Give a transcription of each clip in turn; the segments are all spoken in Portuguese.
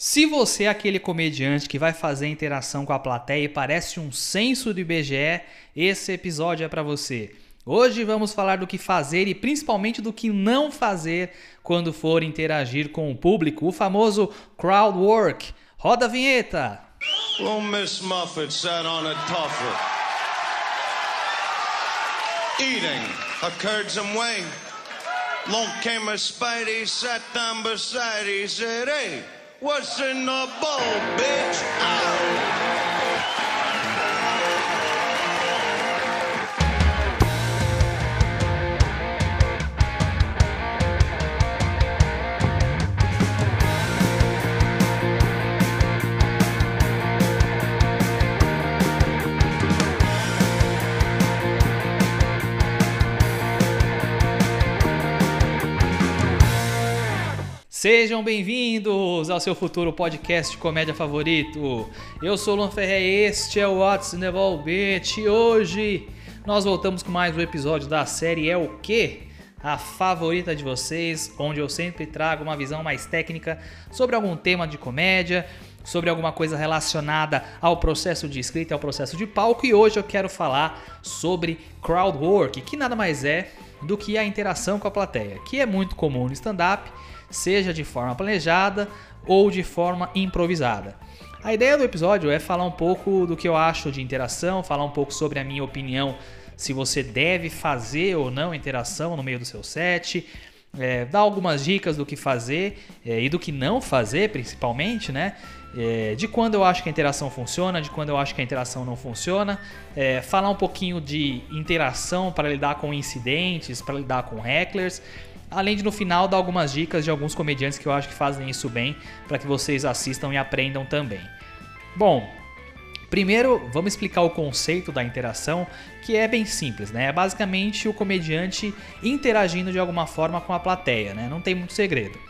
Se você é aquele comediante que vai fazer interação com a plateia e parece um censo do IBGE, esse episódio é para você. Hoje vamos falar do que fazer e principalmente do que não fazer quando for interagir com o público, o famoso crowd work. Roda a vinheta! Well, Miss Muffet sat on a tuffet, eating a curds and whey. Long came a Spidey, sat down beside, he said, Hey, what's in the bowl, bitch? Ow! Sejam bem-vindos ao seu futuro podcast de comédia favorito. Eu sou o Luan Ferre, este é o What's Bitch e hoje nós voltamos com mais um episódio da série É o Que? A favorita de vocês, onde eu sempre trago uma visão mais técnica sobre algum tema de comédia, sobre alguma coisa relacionada ao processo de escrita, ao processo de palco e hoje eu quero falar sobre crowd work, que nada mais é do que a interação com a plateia, que é muito comum no stand-up seja de forma planejada ou de forma improvisada. A ideia do episódio é falar um pouco do que eu acho de interação, falar um pouco sobre a minha opinião se você deve fazer ou não interação no meio do seu set, é, dar algumas dicas do que fazer é, e do que não fazer, principalmente, né? É, de quando eu acho que a interação funciona, de quando eu acho que a interação não funciona, é, falar um pouquinho de interação para lidar com incidentes, para lidar com hecklers Além de no final dar algumas dicas de alguns comediantes que eu acho que fazem isso bem, para que vocês assistam e aprendam também. Bom, primeiro vamos explicar o conceito da interação, que é bem simples, né? É basicamente o comediante interagindo de alguma forma com a plateia, né? Não tem muito segredo.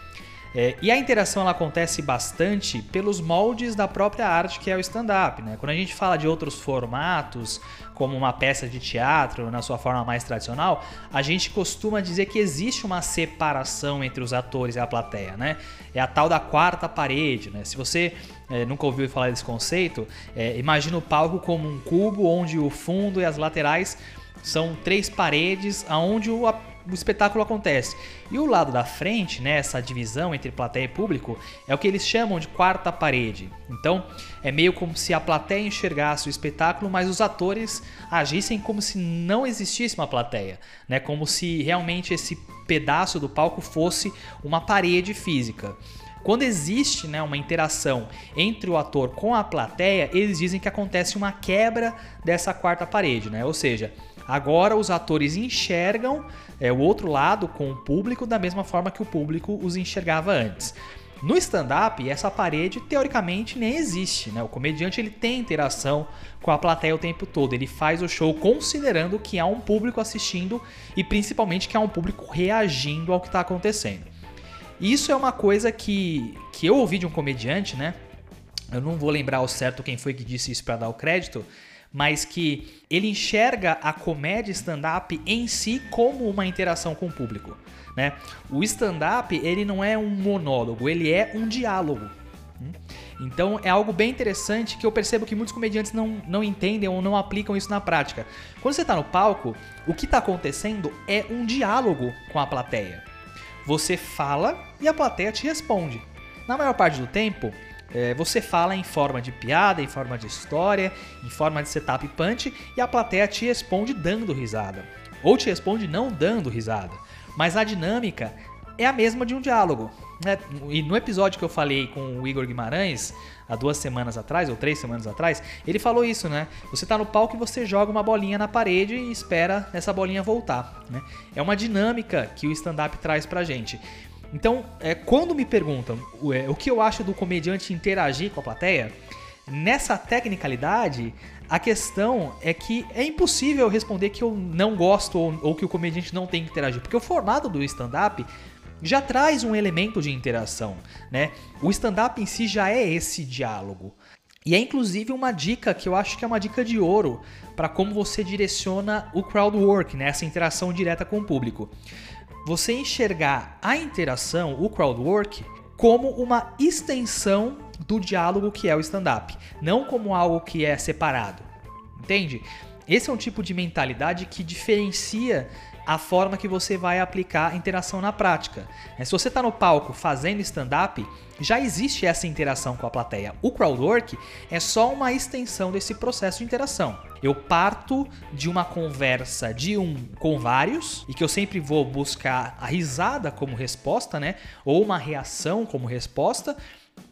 É, e a interação ela acontece bastante pelos moldes da própria arte que é o stand-up. Né? Quando a gente fala de outros formatos, como uma peça de teatro na sua forma mais tradicional, a gente costuma dizer que existe uma separação entre os atores e a plateia. Né? É a tal da quarta parede. Né? Se você é, nunca ouviu falar desse conceito, é, imagina o palco como um cubo onde o fundo e as laterais são três paredes aonde o o espetáculo acontece. E o lado da frente, né, essa divisão entre plateia e público, é o que eles chamam de quarta parede. Então, é meio como se a plateia enxergasse o espetáculo, mas os atores agissem como se não existisse uma plateia, né? Como se realmente esse pedaço do palco fosse uma parede física. Quando existe né, uma interação entre o ator com a plateia, eles dizem que acontece uma quebra dessa quarta parede, né? Ou seja, agora os atores enxergam é, o outro lado com o público da mesma forma que o público os enxergava antes. No stand-up, essa parede teoricamente nem existe, né? O comediante ele tem interação com a plateia o tempo todo, ele faz o show considerando que há um público assistindo e principalmente que há um público reagindo ao que está acontecendo. Isso é uma coisa que, que eu ouvi de um comediante, né? Eu não vou lembrar ao certo quem foi que disse isso para dar o crédito, mas que ele enxerga a comédia stand-up em si como uma interação com o público. Né? O stand-up ele não é um monólogo, ele é um diálogo. Hum? Então é algo bem interessante que eu percebo que muitos comediantes não, não entendem ou não aplicam isso na prática. Quando você está no palco, o que está acontecendo é um diálogo com a plateia. Você fala e a plateia te responde. Na maior parte do tempo, é, você fala em forma de piada, em forma de história, em forma de setup punch e a plateia te responde dando risada. Ou te responde não dando risada. Mas a dinâmica é a mesma de um diálogo. Né? E no episódio que eu falei com o Igor Guimarães, há duas semanas atrás, ou três semanas atrás, ele falou isso, né? Você tá no palco e você joga uma bolinha na parede e espera essa bolinha voltar. Né? É uma dinâmica que o stand-up traz pra gente. Então, é, quando me perguntam o, é, o que eu acho do comediante interagir com a plateia, nessa tecnicalidade, a questão é que é impossível responder que eu não gosto ou, ou que o comediante não tem que interagir, porque o formato do stand-up já traz um elemento de interação, né? O stand-up em si já é esse diálogo. E é inclusive uma dica que eu acho que é uma dica de ouro para como você direciona o crowd work, né? essa interação direta com o público você enxergar a interação, o crowd work, como uma extensão do diálogo que é o stand-up, não como algo que é separado. Entende? Esse é um tipo de mentalidade que diferencia a forma que você vai aplicar a interação na prática. É, se você está no palco fazendo stand-up, já existe essa interação com a plateia. O crowdwork é só uma extensão desse processo de interação. Eu parto de uma conversa de um com vários e que eu sempre vou buscar a risada como resposta, né? Ou uma reação como resposta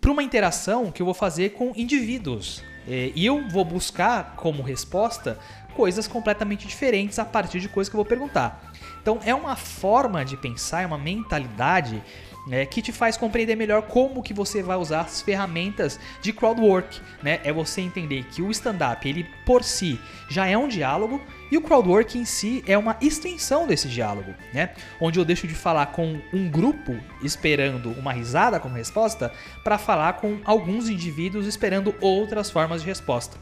para uma interação que eu vou fazer com indivíduos. É, e eu vou buscar como resposta coisas completamente diferentes a partir de coisas que eu vou perguntar. Então é uma forma de pensar, é uma mentalidade é, que te faz compreender melhor como que você vai usar as ferramentas de crowdwork, né? É você entender que o stand-up, ele por si já é um diálogo e o crowdwork em si é uma extensão desse diálogo, né? Onde eu deixo de falar com um grupo esperando uma risada como resposta para falar com alguns indivíduos esperando outras formas de resposta,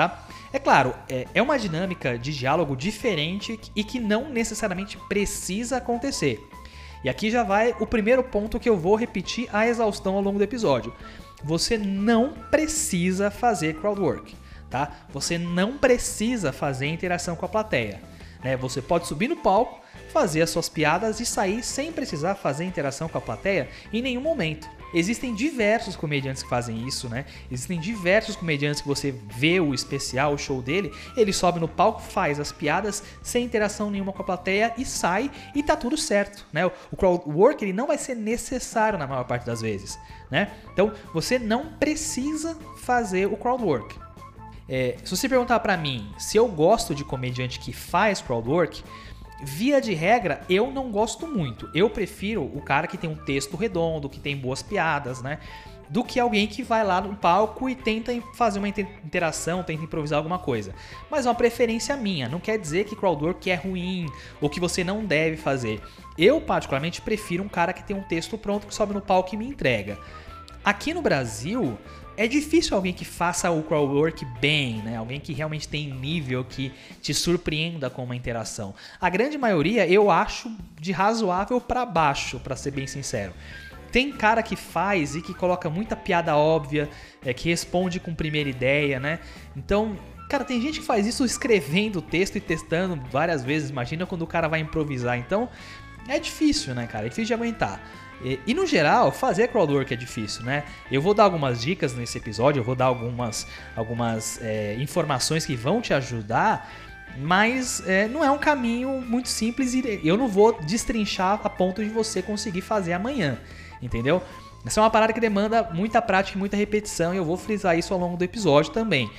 tá? É claro, é, é uma dinâmica de diálogo diferente e que não necessariamente precisa acontecer. E aqui já vai o primeiro ponto que eu vou repetir a exaustão ao longo do episódio. Você não precisa fazer crowdwork, tá? Você não precisa fazer interação com a plateia. Né? Você pode subir no palco, fazer as suas piadas e sair sem precisar fazer interação com a plateia em nenhum momento. Existem diversos comediantes que fazem isso, né? Existem diversos comediantes que você vê o especial, o show dele, ele sobe no palco, faz as piadas sem interação nenhuma com a plateia e sai e tá tudo certo, né? O crowd work ele não vai ser necessário na maior parte das vezes, né? Então você não precisa fazer o crowd work. É, se você perguntar para mim se eu gosto de comediante que faz crowd work, Via de regra, eu não gosto muito. Eu prefiro o cara que tem um texto redondo, que tem boas piadas, né? Do que alguém que vai lá no palco e tenta fazer uma interação, tenta improvisar alguma coisa. Mas é uma preferência minha. Não quer dizer que crowdwork é ruim ou que você não deve fazer. Eu, particularmente, prefiro um cara que tem um texto pronto, que sobe no palco e me entrega. Aqui no Brasil, é difícil alguém que faça o crowdwork bem, né? Alguém que realmente tem nível que te surpreenda com uma interação. A grande maioria eu acho de razoável para baixo, para ser bem sincero. Tem cara que faz e que coloca muita piada óbvia, é, que responde com primeira ideia, né? Então, cara, tem gente que faz isso escrevendo o texto e testando várias vezes. Imagina quando o cara vai improvisar. Então, é difícil, né, cara? É difícil de aguentar. E, e, no geral, fazer crowdwork é difícil, né? Eu vou dar algumas dicas nesse episódio, eu vou dar algumas, algumas é, informações que vão te ajudar, mas é, não é um caminho muito simples e eu não vou destrinchar a ponto de você conseguir fazer amanhã, entendeu? Essa é uma parada que demanda muita prática e muita repetição e eu vou frisar isso ao longo do episódio também.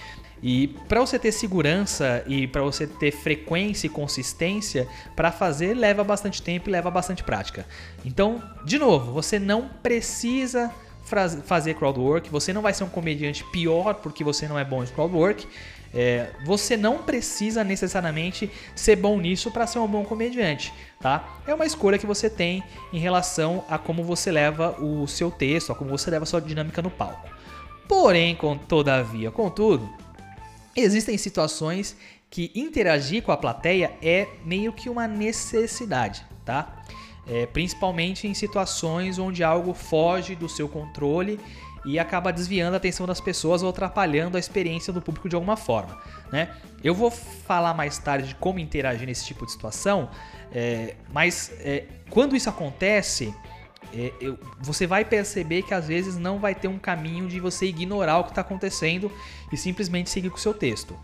E para você ter segurança e para você ter frequência e consistência para fazer leva bastante tempo e leva bastante prática. Então, de novo, você não precisa fazer crowdwork, você não vai ser um comediante pior porque você não é bom em crowdwork. É, você não precisa necessariamente ser bom nisso para ser um bom comediante, tá? É uma escolha que você tem em relação a como você leva o seu texto, a como você leva a sua dinâmica no palco. Porém, com, todavia, contudo, Existem situações que interagir com a plateia é meio que uma necessidade, tá? É, principalmente em situações onde algo foge do seu controle e acaba desviando a atenção das pessoas ou atrapalhando a experiência do público de alguma forma. Né? Eu vou falar mais tarde de como interagir nesse tipo de situação, é, mas é, quando isso acontece, é, eu, você vai perceber que às vezes não vai ter um caminho de você ignorar o que está acontecendo e simplesmente seguir com o seu texto.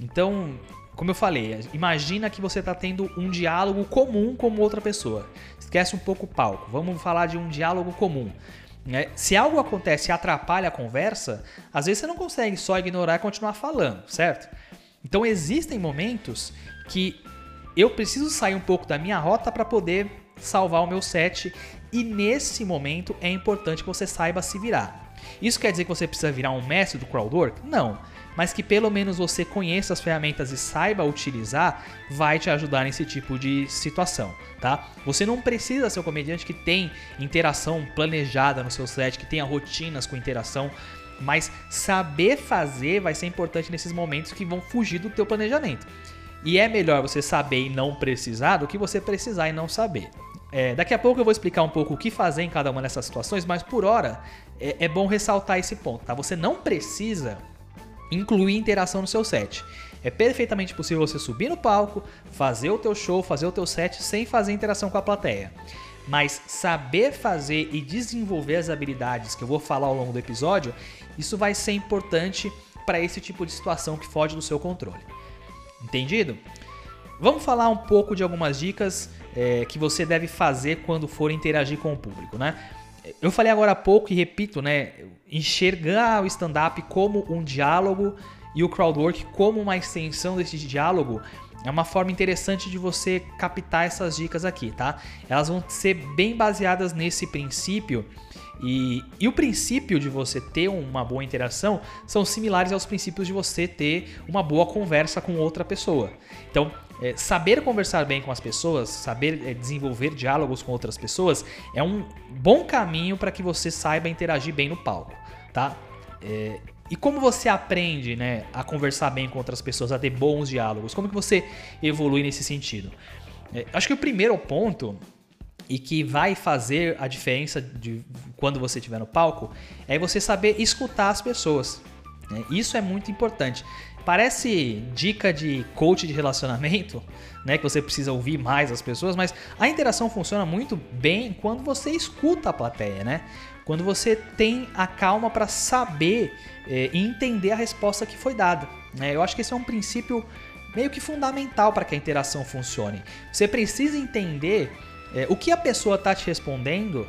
Então, como eu falei, imagina que você está tendo um diálogo comum com outra pessoa. Esquece um pouco o palco. Vamos falar de um diálogo comum. Né? Se algo acontece e atrapalha a conversa, às vezes você não consegue só ignorar e continuar falando, certo? Então existem momentos que eu preciso sair um pouco da minha rota para poder salvar o meu set e nesse momento é importante que você saiba se virar. Isso quer dizer que você precisa virar um mestre do crowdwork? Não. Mas que pelo menos você conheça as ferramentas e saiba utilizar, vai te ajudar nesse tipo de situação, tá? Você não precisa ser um comediante que tem interação planejada no seu set, que tenha rotinas com interação, mas saber fazer vai ser importante nesses momentos que vão fugir do teu planejamento. E é melhor você saber e não precisar do que você precisar e não saber. é, daqui a pouco eu vou explicar um pouco o que fazer em cada uma dessas situações, mas por hora é, é bom ressaltar esse ponto, tá? Você não precisa incluir interação no seu set. É perfeitamente possível você subir no palco, fazer o teu show, fazer o teu set sem fazer interação com a plateia. Mas saber fazer e desenvolver as habilidades que eu vou falar ao longo do episódio, isso vai ser importante para esse tipo de situação que foge do seu controle. Entendido? Vamos falar um pouco de algumas dicas é, que você deve fazer quando for interagir com o público, né? Eu falei agora há pouco e repito, né? Enxergar o stand-up como um diálogo e o crowdwork como uma extensão desse diálogo é uma forma interessante de você captar essas dicas aqui, tá? Elas vão ser bem baseadas nesse princípio e, e, o princípio de você ter uma boa interação são similares aos princípios de você ter uma boa conversa com outra pessoa. Então, é, saber conversar bem com as pessoas, saber é, desenvolver diálogos com outras pessoas é um bom caminho para que você saiba interagir bem no palco, tá? É, e como você aprende né, a conversar bem com outras pessoas, a ter bons diálogos? Como que você evolui nesse sentido? É, acho que o primeiro ponto e que vai fazer a diferença de quando você estiver no palco é você saber escutar as pessoas. Né? Isso é muito importante. Parece dica de coach de relacionamento, né? Que você precisa ouvir mais as pessoas, mas a interação funciona muito bem quando você escuta a plateia, né? Quando você tem a calma para saber é, e entender a resposta que foi dada. Né? Eu acho que esse é um princípio meio que fundamental para que a interação funcione. Você precisa entender é, o que a pessoa está te respondendo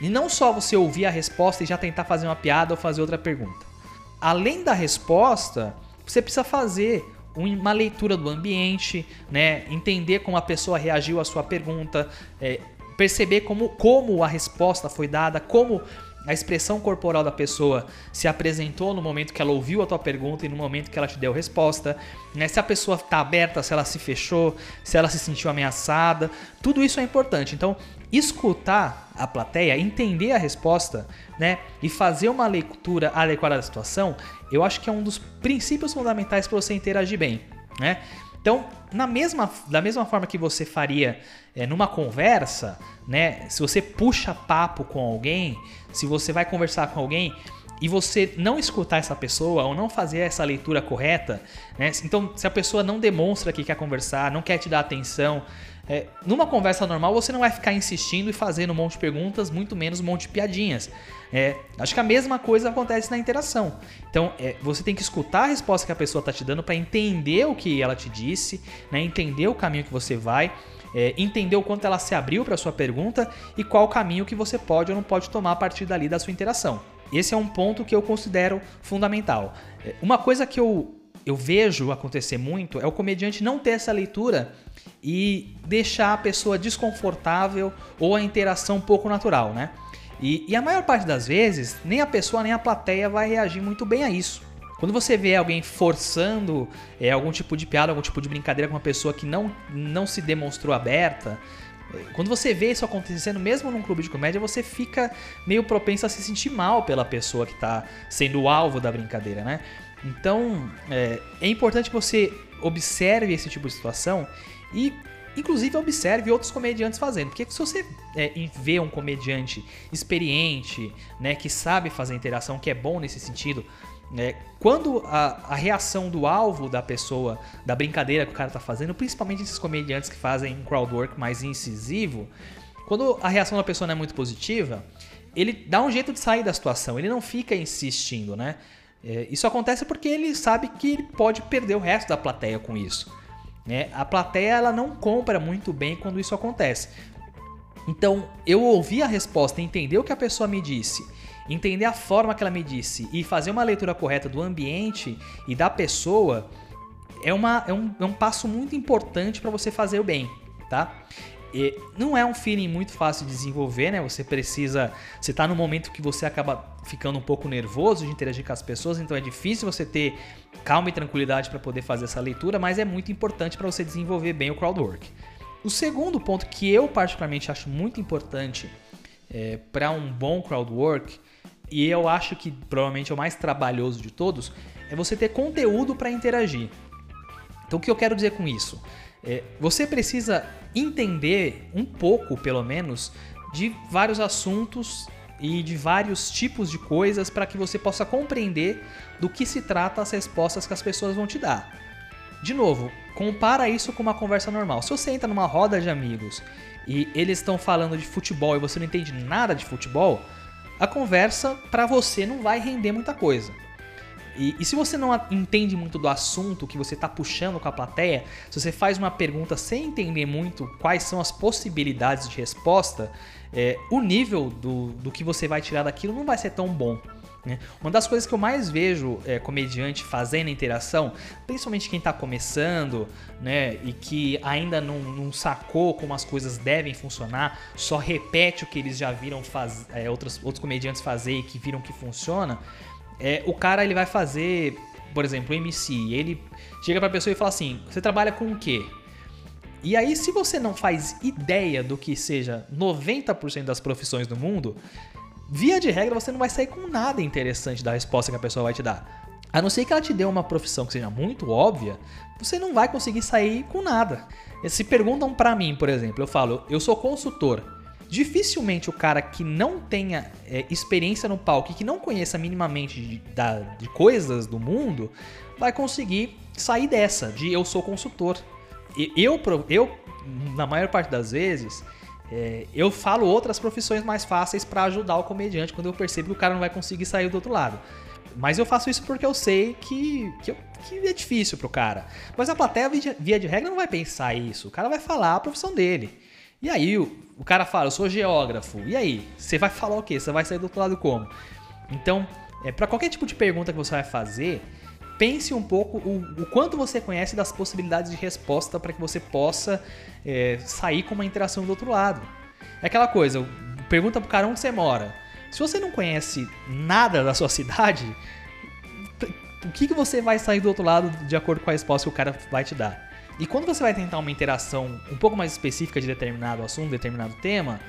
e não só você ouvir a resposta e já tentar fazer uma piada ou fazer outra pergunta. Além da resposta, você precisa fazer uma leitura do ambiente, né? entender como a pessoa reagiu à sua pergunta, é, perceber como, como a resposta foi dada, como a expressão corporal da pessoa se apresentou no momento que ela ouviu a tua pergunta e no momento que ela te deu resposta, né? Se a pessoa está aberta, se ela se fechou, se ela se sentiu ameaçada, tudo isso é importante. Então, escutar a plateia, entender a resposta, né, e fazer uma leitura adequada da situação, eu acho que é um dos princípios fundamentais para você interagir bem, né? Então, na mesma, da mesma forma que você faria é, numa conversa, né? Se você puxa papo com alguém, se você vai conversar com alguém e você não escutar essa pessoa ou não fazer essa leitura correta, né? Então, se a pessoa não demonstra que quer conversar, não quer te dar atenção, é, numa conversa normal você não vai ficar insistindo e fazendo um monte de perguntas, muito menos um monte de piadinhas. É, acho que a mesma coisa acontece na interação. Então é, você tem que escutar a resposta que a pessoa está te dando para entender o que ela te disse, né, entender o caminho que você vai, é, entender o quanto ela se abriu para sua pergunta e qual caminho que você pode ou não pode tomar a partir dali da sua interação. Esse é um ponto que eu considero fundamental. É, uma coisa que eu, eu vejo acontecer muito é o comediante não ter essa leitura e deixar a pessoa desconfortável ou a interação pouco natural, né? E, e, a maior parte das vezes, nem a pessoa nem a plateia vai reagir muito bem a isso. Quando você vê alguém forçando é, algum tipo de piada, algum tipo de brincadeira com uma pessoa que não, não se demonstrou aberta, é, quando você vê isso acontecendo, mesmo num clube de comédia, você fica meio propenso a se sentir mal pela pessoa que está sendo o alvo da brincadeira, né? Então, é, é importante que você observe esse tipo de situação e, inclusive, observe outros comediantes fazendo. Porque se você é, vê um comediante experiente, né, que sabe fazer interação, que é bom nesse sentido, né, quando a, a, reação do alvo da pessoa, da brincadeira que o cara tá fazendo, principalmente esses comediantes que fazem um crowdwork mais incisivo, quando a reação da pessoa não é muito positiva, ele dá um jeito de sair da situação, ele não fica insistindo, né? É, isso acontece porque ele sabe que ele pode perder o resto da plateia com isso. Né? A plateia ela não compra muito bem quando isso acontece. Então, eu ouvir a resposta, entender o que a pessoa me disse, entender a forma que ela me disse e fazer uma leitura correta do ambiente e da pessoa é, uma, é, um, é um passo muito importante para você fazer o bem, tá? E não é um feeling muito fácil de desenvolver, né? Você precisa. Você tá no momento que você acaba ficando um pouco nervoso de interagir com as pessoas, então é difícil você ter calma e tranquilidade para poder fazer essa leitura, mas é muito importante para você desenvolver bem o crowdwork. O segundo ponto que eu particularmente acho muito importante é, para um bom crowdwork, e eu acho que provavelmente é o mais trabalhoso de todos, é você ter conteúdo para interagir. Então o que eu quero dizer com isso? É, você precisa entender um pouco, pelo menos, de vários assuntos e de vários tipos de coisas para que você possa compreender do que se trata as respostas que as pessoas vão te dar. De novo, compara isso com uma conversa normal. Se você entra numa roda de amigos e eles estão falando de futebol e você não entende nada de futebol, a conversa para você não vai render muita coisa. E, e, se você não entende muito do assunto que você está puxando com a plateia, se você faz uma pergunta sem entender muito quais são as possibilidades de resposta, é, o nível do, do que você vai tirar daquilo não vai ser tão bom. Né? Uma das coisas que eu mais vejo é, comediante fazendo interação, principalmente quem está começando né, e que ainda não, não, sacou como as coisas devem funcionar, só repete o que eles já viram faz, é, outros, outros comediantes fazer e que viram que funciona, é, o cara ele vai fazer, por exemplo, o MC, ele chega para a pessoa e fala assim: Você trabalha com o quê? E aí, se você não faz ideia do que seja 90% das profissões do mundo, via de regra você não vai sair com nada interessante da resposta que a pessoa vai te dar. A não ser que ela te dê uma profissão que seja muito óbvia, você não vai conseguir sair com nada. Se perguntam para mim, por exemplo, eu falo, eu sou consultor. Dificilmente o cara que não tenha é, experiência no palco e que não conheça minimamente de, da, de coisas do mundo vai conseguir sair dessa, de eu sou consultor. Eu, eu na maior parte das vezes, é, eu falo outras profissões mais fáceis para ajudar o comediante quando eu percebo que o cara não vai conseguir sair do outro lado. Mas eu faço isso porque eu sei que, que, eu, que é difícil pro cara. Mas a plateia, via de regra, não vai pensar isso. O cara vai falar a profissão dele. E aí o, o cara fala, eu sou geógrafo. E aí? Você vai falar o quê? Você vai sair do outro lado como? Então, é, para qualquer tipo de pergunta que você vai fazer, pense um pouco o, o quanto você conhece das possibilidades de resposta para que você possa é, sair com uma interação do outro lado. É aquela coisa, pergunta pro cara onde você mora. Se você não conhece nada da sua cidade, o que, que você vai sair do outro lado de acordo com a resposta que o cara vai te dar? E quando você vai tentar uma interação um pouco mais específica de determinado assunto, determinado tema,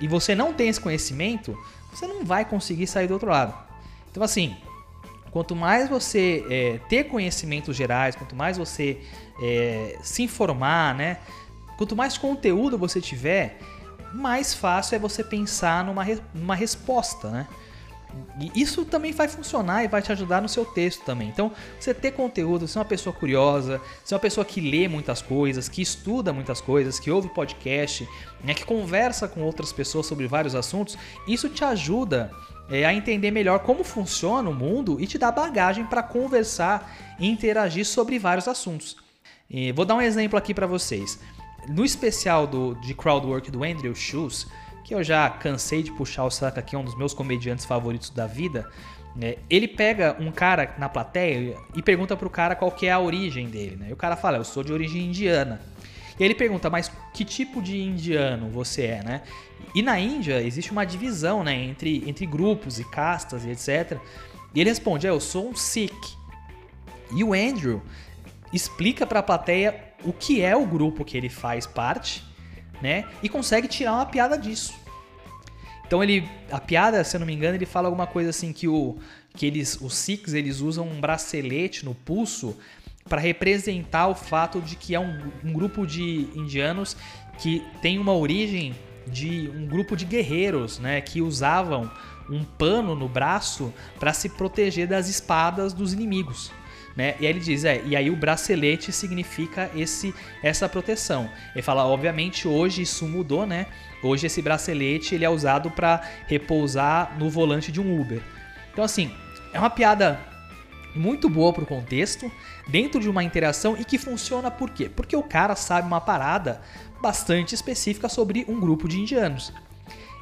e você não tem esse conhecimento, você não vai conseguir sair do outro lado. Então, assim, Quanto mais você é, ter conhecimentos gerais, quanto mais você é, se informar, né? Quanto mais conteúdo você tiver, mais fácil é você pensar numa, numa resposta, né? E isso também vai funcionar e vai te ajudar no seu texto também. Então, você ter conteúdo, ser uma pessoa curiosa, ser uma pessoa que lê muitas coisas, que estuda muitas coisas, que ouve podcast, né, que conversa com outras pessoas sobre vários assuntos, isso te ajuda é, a entender melhor como funciona o mundo e te dá bagagem para conversar e interagir sobre vários assuntos. E vou dar um exemplo aqui para vocês. No especial do, de crowdwork do Andrew Schultz, que eu já cansei de puxar o saco aqui, é um dos meus comediantes favoritos da vida, né? ele pega um cara na plateia e pergunta pro cara qual que é a origem dele. Né? E o cara fala, eu sou de origem indiana. E ele pergunta, mas que tipo de indiano você é, né? E na Índia existe uma divisão, né, entre, entre grupos e castas e etc. E ele responde, é, eu sou um Sikh. E o Andrew explica para a plateia o que é o grupo que ele faz parte, né? E consegue tirar uma piada disso. Então ele, a piada, se eu não me engano, ele fala alguma coisa assim que o que eles, os Sikhs, eles usam um bracelete no pulso para representar o fato de que é um, um grupo de indianos que tem uma origem de um grupo de guerreiros, né, que usavam um pano no braço para se proteger das espadas dos inimigos. Né? E aí ele diz, é, e aí o bracelete significa esse essa proteção. Ele fala, obviamente hoje isso mudou, né? Hoje esse bracelete ele é usado para repousar no volante de um Uber. Então assim, é uma piada muito boa pro contexto, dentro de uma interação e que funciona por quê? Porque o cara sabe uma parada bastante específica sobre um grupo de indianos.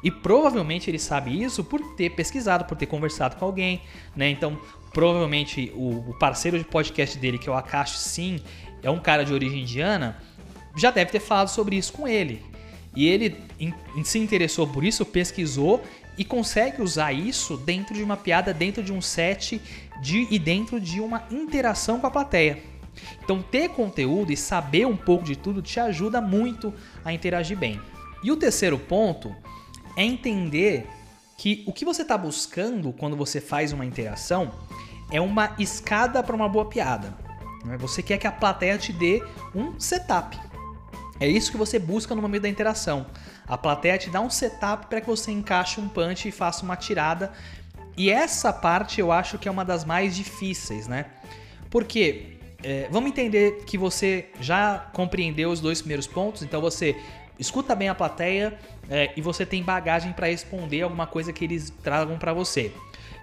E provavelmente ele sabe isso por ter pesquisado, por ter conversado com alguém, né? Então, provavelmente o, o parceiro de podcast dele, que é o Akash Sim, é um cara de origem indiana, já deve ter falado sobre isso com ele. E ele em, em se interessou por isso, pesquisou e consegue usar isso dentro de uma piada, dentro de um set de, e dentro de uma interação com a plateia. Então, ter conteúdo e saber um pouco de tudo te ajuda muito a interagir bem. E o terceiro ponto é entender que o que você está buscando quando você faz uma interação é uma escada para uma boa piada. Né? Você quer que a plateia te dê um setup. É isso que você busca no momento da interação. A plateia te dá um setup para que você encaixe um punch e faça uma tirada. E essa parte eu acho que é uma das mais difíceis, né? Porque é, vamos entender que você já compreendeu os dois primeiros pontos, então você escuta bem a plateia é, e você tem bagagem para responder alguma coisa que eles tragam para você.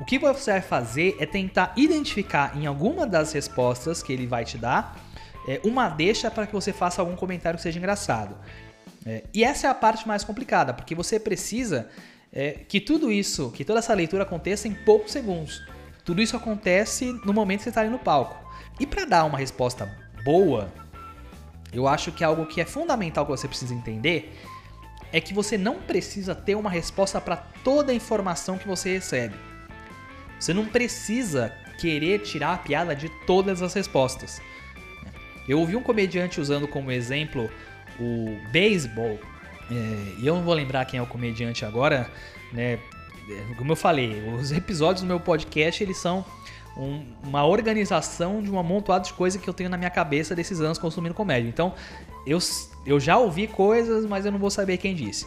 O que você vai fazer é tentar identificar em alguma das respostas que ele vai te dar é, uma deixa para que você faça algum comentário que seja engraçado. É, e essa é a parte mais complicada, porque você precisa é, que tudo isso, que toda essa leitura aconteça em poucos segundos. Tudo isso acontece no momento que você está ali no palco. E para dar uma resposta boa, eu acho que algo que é fundamental que você precisa entender é que você não precisa ter uma resposta para toda a informação que você recebe. Você não precisa querer tirar a piada de todas as respostas. Eu ouvi um comediante usando como exemplo o beisebol, é, e eu não vou lembrar quem é o comediante agora, né? É, como eu falei, os episódios do meu podcast eles são um, uma organização de um amontoado de coisas que eu tenho na minha cabeça desses anos consumindo comédia. Então, eu, eu já ouvi coisas, mas eu não vou saber quem disse.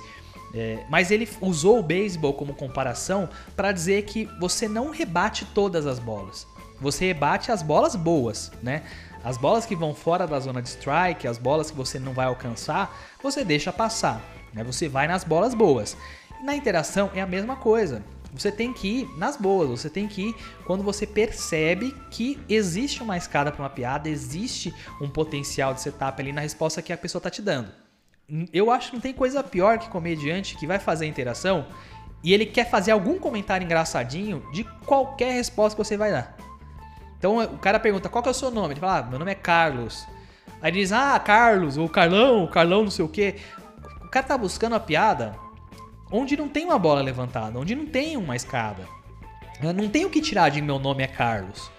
É, mas ele usou o beisebol como comparação para dizer que você não rebate todas as bolas. Você rebate as bolas boas, né? As bolas que vão fora da zona de strike, as bolas que você não vai alcançar, você deixa passar. Né? Você vai nas bolas boas. Na interação é a mesma coisa. Você tem que ir nas boas, você tem que ir quando você percebe que existe uma escada para uma piada, existe um potencial de setup ali na resposta que a pessoa está te dando. Eu acho que não tem coisa pior que comediante que vai fazer interação e ele quer fazer algum comentário engraçadinho de qualquer resposta que você vai dar. Então o cara pergunta qual que é o seu nome? Ele fala, ah, meu nome é Carlos. Aí ele diz, ah, Carlos, ou Carlão, Carlão não sei o quê. O cara tá buscando a piada onde não tem uma bola levantada, onde não tem uma escada. Eu não tenho que tirar de meu nome é Carlos.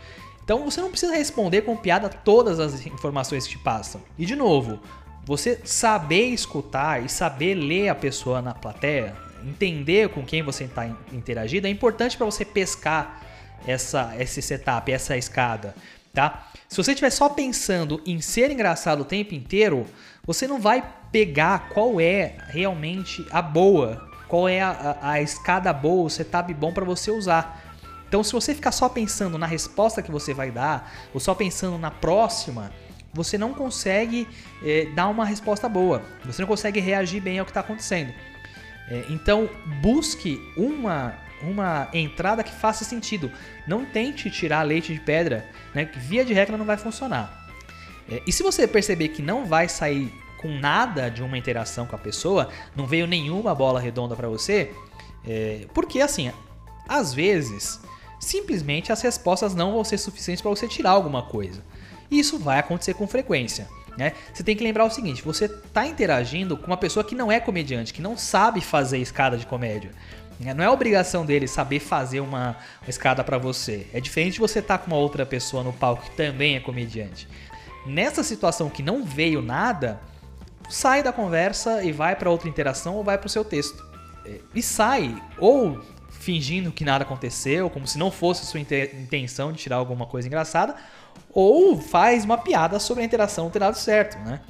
Então você não precisa responder com piada todas as informações que te passam. E de novo, você saber escutar e saber ler a pessoa na plateia, entender com quem você está interagindo, é importante para você pescar essa, esse setup, essa escada, tá? Se você estiver só pensando em ser engraçado o tempo inteiro, você não vai pegar qual é realmente a boa, qual é a, a, a escada boa, o setup bom para você usar. Então, se você ficar só pensando na resposta que você vai dar, ou só pensando na próxima, você não consegue é, dar uma resposta boa. Você não consegue reagir bem ao que está acontecendo. É, então, busque uma uma entrada que faça sentido. Não tente tirar leite de pedra, né? Via de regra não vai funcionar. É, e se você perceber que não vai sair com nada de uma interação com a pessoa, não veio nenhuma bola redonda para você, porque assim, às vezes, simplesmente as respostas não vão ser suficientes para você tirar alguma coisa. E isso vai acontecer com frequência. Né? Você tem que lembrar o seguinte: você está interagindo com uma pessoa que não é comediante, que não sabe fazer escada de comédia. É, não é obrigação dele saber fazer uma, uma escada para você. É diferente de você estar tá com uma outra pessoa no palco que também é comediante. Nessa situação que não veio nada, sai da conversa e vai para outra interação ou vai para o seu texto. É, e sai ou fingindo que nada aconteceu, como se não fosse sua intenção de tirar alguma coisa engraçada, ou faz uma piada sobre a interação ter dado certo, né?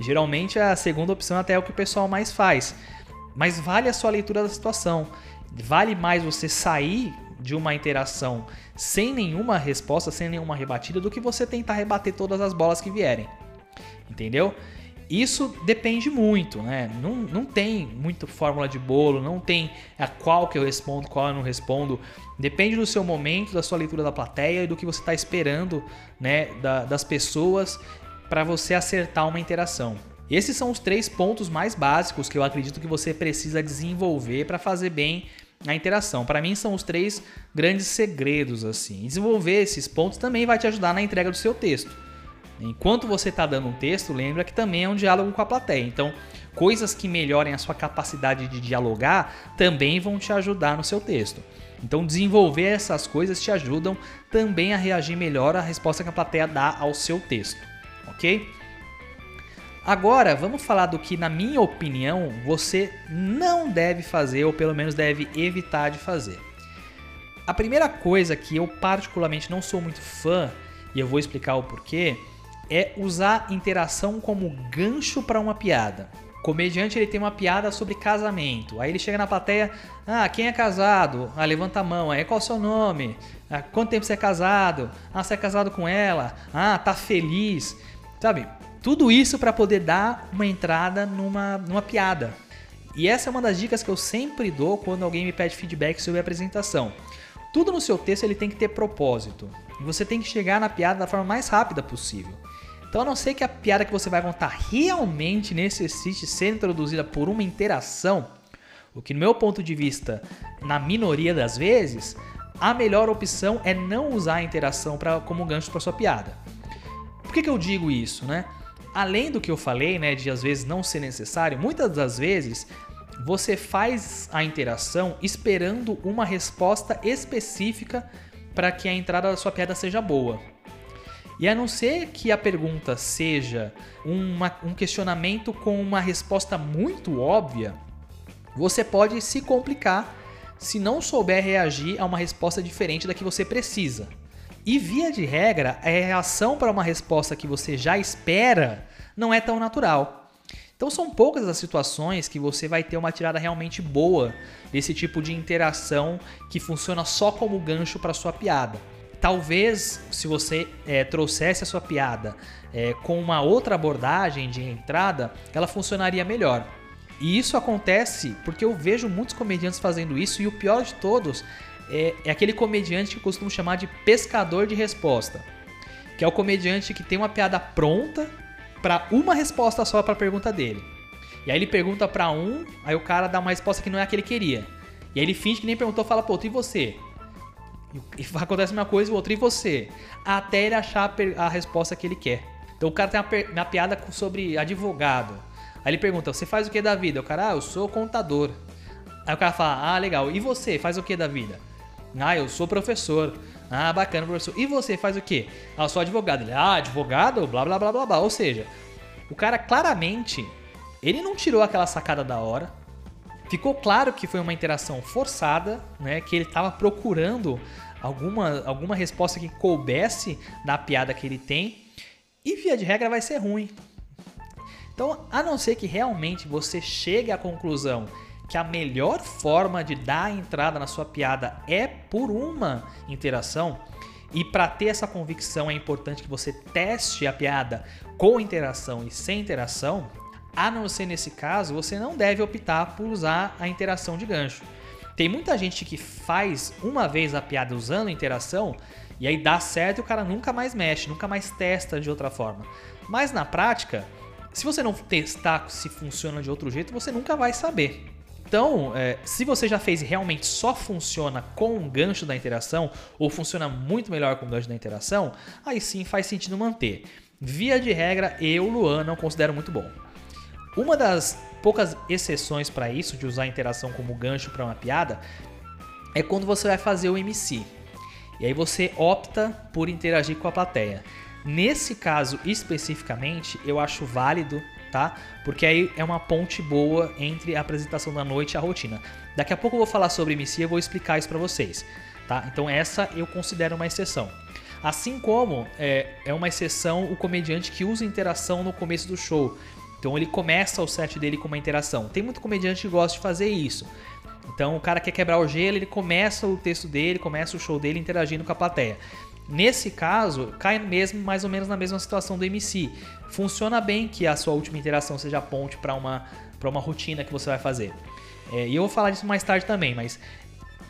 Geralmente a segunda opção até é o que o pessoal mais faz. Mas vale a sua leitura da situação. Vale mais você sair de uma interação sem nenhuma resposta, sem nenhuma rebatida, do que você tentar rebater todas as bolas que vierem. Entendeu? Isso depende muito, né? Não, não tem muita fórmula de bolo, não tem a qual que eu respondo, qual eu não respondo. Depende do seu momento, da sua leitura da plateia e do que você está esperando né, da, das pessoas para você acertar uma interação. Esses são os três pontos mais básicos que eu acredito que você precisa desenvolver para fazer bem a interação. Para mim são os três grandes segredos assim. Desenvolver esses pontos também vai te ajudar na entrega do seu texto. Enquanto você está dando um texto, lembra que também é um diálogo com a plateia. Então, coisas que melhorem a sua capacidade de dialogar também vão te ajudar no seu texto. Então, desenvolver essas coisas te ajudam também a reagir melhor à resposta que a plateia dá ao seu texto, ok? Agora, vamos falar do que, na minha opinião, você não deve fazer, ou pelo menos deve evitar de fazer. A primeira coisa que eu particularmente não sou muito fã, e eu vou explicar o porquê, é usar interação como gancho para uma piada. Comediante ele tem uma piada sobre casamento. Aí ele chega na plateia, ah, quem é casado? Ah, levanta a mão. Aí qual é o seu nome? Ah, quanto tempo você é casado? Ah, você é casado com ela? Ah, tá feliz. Sabe? Tudo isso para poder dar uma entrada numa, numa piada. E essa é uma das dicas que eu sempre dou quando alguém me pede feedback sobre a apresentação. Tudo no seu texto ele tem que ter propósito. E você tem que chegar na piada da forma mais rápida possível. Então, a não ser que a piada que você vai contar realmente necessite ser introduzida por uma interação, o que, no meu ponto de vista, na minoria das vezes, a melhor opção é não usar a interação pra, como gancho para sua piada. Por que, que eu digo isso, né? Além do que eu falei, né, de às vezes não ser necessário, muitas das vezes você faz a interação esperando uma resposta específica para que a entrada da sua piada seja boa. E a não ser que a pergunta seja uma, um questionamento com uma resposta muito óbvia, você pode se complicar se não souber reagir a uma resposta diferente da que você precisa. E via de regra, a reação para uma resposta que você já espera não é tão natural. Então são poucas as situações que você vai ter uma tirada realmente boa desse tipo de interação que funciona só como gancho para sua piada. Talvez se você é, trouxesse a sua piada é, com uma outra abordagem de entrada, ela funcionaria melhor. E isso acontece porque eu vejo muitos comediantes fazendo isso e o pior de todos é, é aquele comediante que costumo chamar de pescador de resposta, que é o comediante que tem uma piada pronta para uma resposta só para a pergunta dele. E aí ele pergunta para um, aí o cara dá uma resposta que não é a que ele queria. E aí ele finge que nem perguntou, fala, pô, e você? E acontece a mesma coisa, o outro, e você? Até ele achar a, resposta que ele quer. Então o cara tem uma, uma piada sobre advogado. Aí ele pergunta, você faz o que da vida? O cara, ah, eu sou contador. Aí o cara fala, ah, legal. E você, faz o que da vida? Ah, eu sou professor. Ah, bacana, professor. E você faz o quê? Ah, eu sou advogado. Ele, ah, advogado? Blá, blá, blá, blá, blá. Ou seja, o cara claramente, ele não tirou aquela sacada da hora. Ficou claro que foi uma interação forçada, né? Que ele estava procurando alguma, alguma resposta que coubesse na piada que ele tem. E via de regra vai ser ruim. Então, a não ser que realmente você chegue à conclusão que a melhor forma de dar entrada na sua piada é por uma interação. E para ter essa convicção é importante que você teste a piada com interação e sem interação. A não ser nesse caso, você não deve optar por usar a interação de gancho. Tem muita gente que faz uma vez a piada usando a interação e aí dá certo e o cara nunca mais mexe, nunca mais testa de outra forma. Mas na prática, se você não testar se funciona de outro jeito, você nunca vai saber. Então, é, se você já fez e realmente só funciona com o gancho da interação, ou funciona muito melhor com o gancho da interação, aí sim faz sentido manter. Via de regra, eu, Luan, não considero muito bom. Uma das poucas exceções para isso, de usar a interação como gancho para uma piada, é quando você vai fazer o MC. E aí você opta por interagir com a plateia. Nesse caso especificamente, eu acho válido tá? Porque aí é uma ponte boa entre a apresentação da noite e a rotina. Daqui a pouco eu vou falar sobre MC e vou explicar isso para vocês, tá? Então essa eu considero uma exceção. Assim como é, é uma exceção o comediante que usa interação no começo do show. Então ele começa o set dele com uma interação. Tem muito comediante que gosta de fazer isso. Então o cara quer quebrar o gelo, ele começa o texto dele, começa o show dele interagindo com a plateia. Nesse caso, cai mesmo mais ou menos na mesma situação do MC. Funciona bem que a sua última interação seja ponte para uma, uma rotina que você vai fazer. É, e eu vou falar disso mais tarde também, mas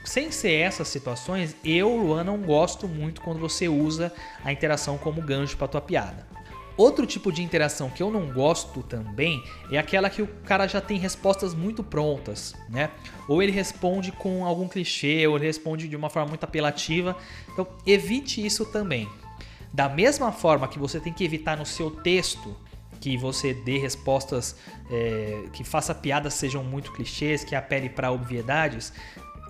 sem ser essas situações, eu, Luan, não gosto muito quando você usa a interação como gancho para tua piada. Outro tipo de interação que eu não gosto também é aquela que o cara já tem respostas muito prontas, né? Ou ele responde com algum clichê, ou ele responde de uma forma muito apelativa. Então, evite isso também. Da mesma forma que você tem que evitar no seu texto que você dê respostas é, que faça piadas sejam muito clichês, que apele para obviedades,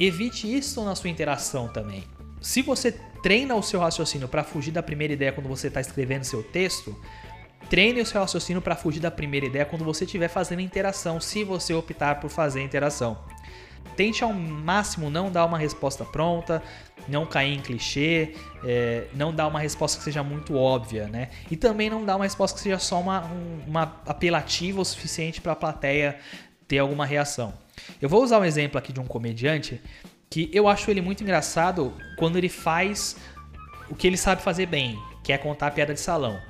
evite isso na sua interação também. Se você treina o seu raciocínio para fugir da primeira ideia quando você está escrevendo seu texto, treine o seu raciocínio para fugir da primeira ideia quando você estiver fazendo interação, se você optar por fazer interação. tente ao máximo não dar uma resposta pronta, não cair em clichê, é, não dar uma resposta que seja muito óbvia, né? E também não dar uma resposta que seja só uma, um, uma apelativa o suficiente para a plateia ter alguma reação. Eu vou usar um exemplo aqui de um comediante que eu acho ele muito engraçado quando ele faz o que ele sabe fazer bem, que é contar a piada de salão.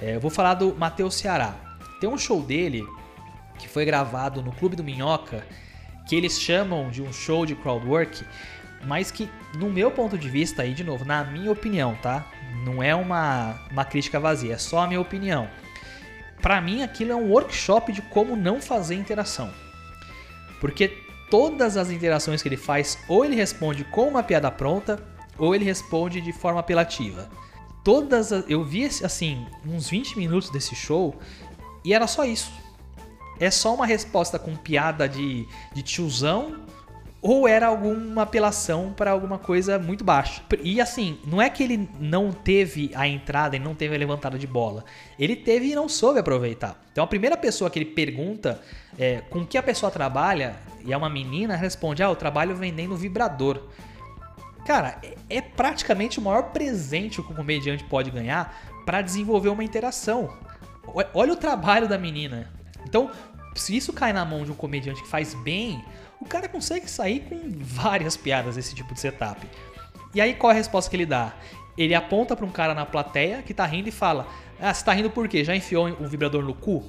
É, eu vou falar do Matheus Ceará. Tem um show dele que foi gravado no Clube do Minhoca, que eles chamam de um show de crowdwork, mas que, no meu ponto de vista, aí de novo, na minha opinião, tá? Não é uma, uma crítica vazia, é só a minha opinião. Para mim, aquilo é um workshop de como não fazer interação. Porque todas as interações que ele faz, ou ele responde com uma piada pronta, ou ele responde de forma apelativa. Todas as, eu vi assim uns 20 minutos desse show e era só isso. É só uma resposta com piada de, de tiozão ou era alguma apelação para alguma coisa muito baixa. E assim, não é que ele não teve a entrada e não teve a levantada de bola. Ele teve e não soube aproveitar. Então a primeira pessoa que ele pergunta é, com que a pessoa trabalha, e é uma menina, responde: Ah, eu trabalho vendendo vibrador. Cara, é, é praticamente o maior presente que o comediante pode ganhar para desenvolver uma interação. Olha o trabalho da menina. Então, se isso cai na mão de um comediante que faz bem, o cara consegue sair com várias piadas desse tipo de setup. E aí qual é a resposta que ele dá? Ele aponta para um cara na plateia que tá rindo e fala: Ah, você tá rindo por quê? Já enfiou um vibrador no cu?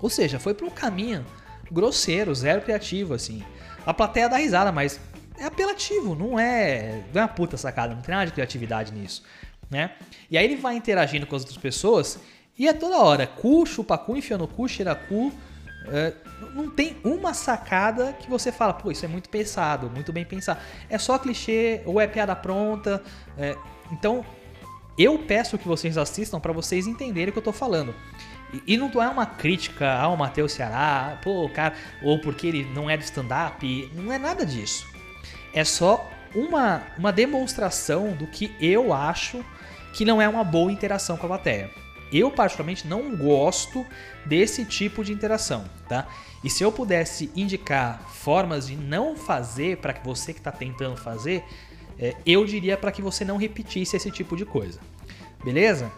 Ou seja, foi para um caminho grosseiro, zero criativo, assim. A plateia dá risada, mas é apelativo, não é, não é uma puta sacada, não tem nada de criatividade nisso, né? E aí ele vai interagindo com as outras pessoas e é toda hora, cu, chupa cu, enfia no cu, cheira cu. É, não tem uma sacada que você fala, pô, isso é muito pensado, muito bem pensado. É só clichê ou é piada pronta. É, então, eu peço que vocês assistam para vocês entenderem o que eu tô falando. E, e não é uma crítica ao Matheus Ceará, pô, cara, ou porque ele não é do stand-up, não é nada disso. É só uma, uma demonstração do que eu acho que não é uma boa interação com a plateia. Eu, particularmente, não gosto desse tipo de interação, tá? E se eu pudesse indicar formas de não fazer para que você que está tentando fazer, é, eu diria para que você não repetisse esse tipo de coisa. Beleza?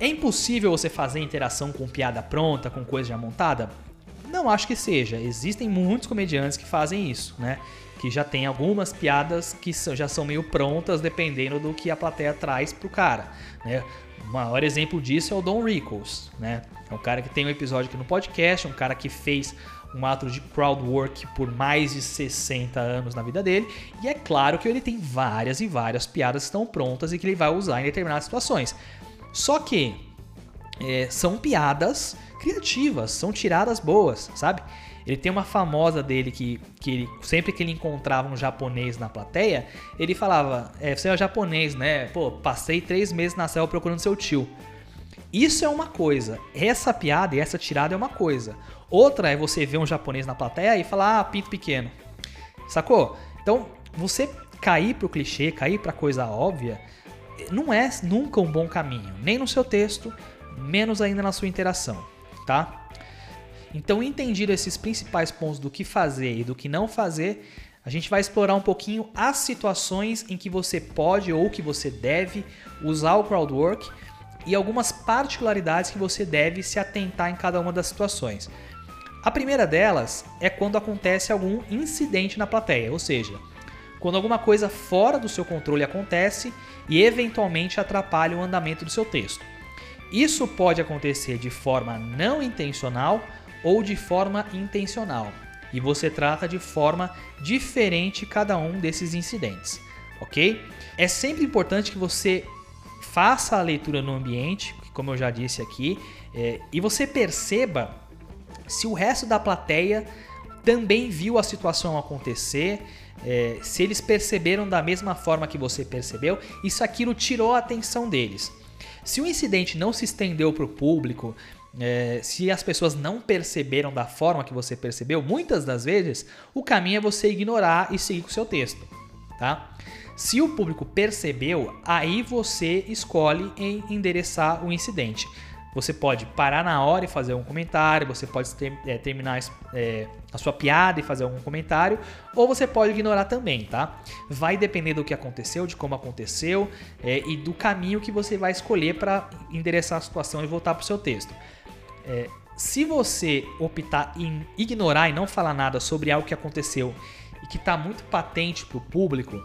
É impossível você fazer interação com piada pronta, com coisa já montada? Não acho que seja. Existem muitos comediantes que fazem isso, né? Que já tem algumas piadas que já são meio prontas, dependendo do que a plateia traz pro cara, né? O maior exemplo disso é o Don Rickles, né? É um cara que tem um episódio aqui no podcast, um cara que fez um ato de crowd work por mais de 60 anos na vida dele, e é claro que ele tem várias e várias piadas que estão prontas e que ele vai usar em determinadas situações. Só que é, são piadas criativas, são tiradas boas, sabe? Ele tem uma famosa dele que, que ele, sempre que ele encontrava um japonês na plateia, ele falava: é, Você é japonês, né? Pô, passei três meses na selva procurando seu tio. Isso é uma coisa. Essa piada e essa tirada é uma coisa. Outra é você ver um japonês na plateia e falar: Ah, pinto pequeno. Sacou? Então, você cair pro clichê, cair pra coisa óbvia, não é nunca um bom caminho. Nem no seu texto, menos ainda na sua interação, tá? Então, entendido esses principais pontos do que fazer e do que não fazer, a gente vai explorar um pouquinho as situações em que você pode ou que você deve usar o crowdwork e algumas particularidades que você deve se atentar em cada uma das situações. A primeira delas é quando acontece algum incidente na plateia, ou seja, quando alguma coisa fora do seu controle acontece e eventualmente atrapalha o andamento do seu texto. Isso pode acontecer de forma não intencional ou de forma intencional, e você trata de forma diferente cada um desses incidentes, ok? É sempre importante que você faça a leitura no ambiente, como eu já disse aqui, é, e você perceba se o resto da plateia também viu a situação acontecer, é, se eles perceberam da mesma forma que você percebeu, isso aquilo tirou a atenção deles. Se o incidente não se estendeu para o público, é, se as pessoas não perceberam da forma que você percebeu, muitas das vezes o caminho é você ignorar e seguir com o seu texto, tá? Se o público percebeu, aí você escolhe em endereçar o incidente. Você pode parar na hora e fazer um comentário, você pode ter, é, terminar é, a sua piada e fazer algum comentário, ou você pode ignorar também, tá? Vai depender do que aconteceu, de como aconteceu é, e do caminho que você vai escolher para endereçar a situação e voltar para o seu texto. É, se você optar em ignorar e não falar nada sobre algo que aconteceu e que está muito patente para o público,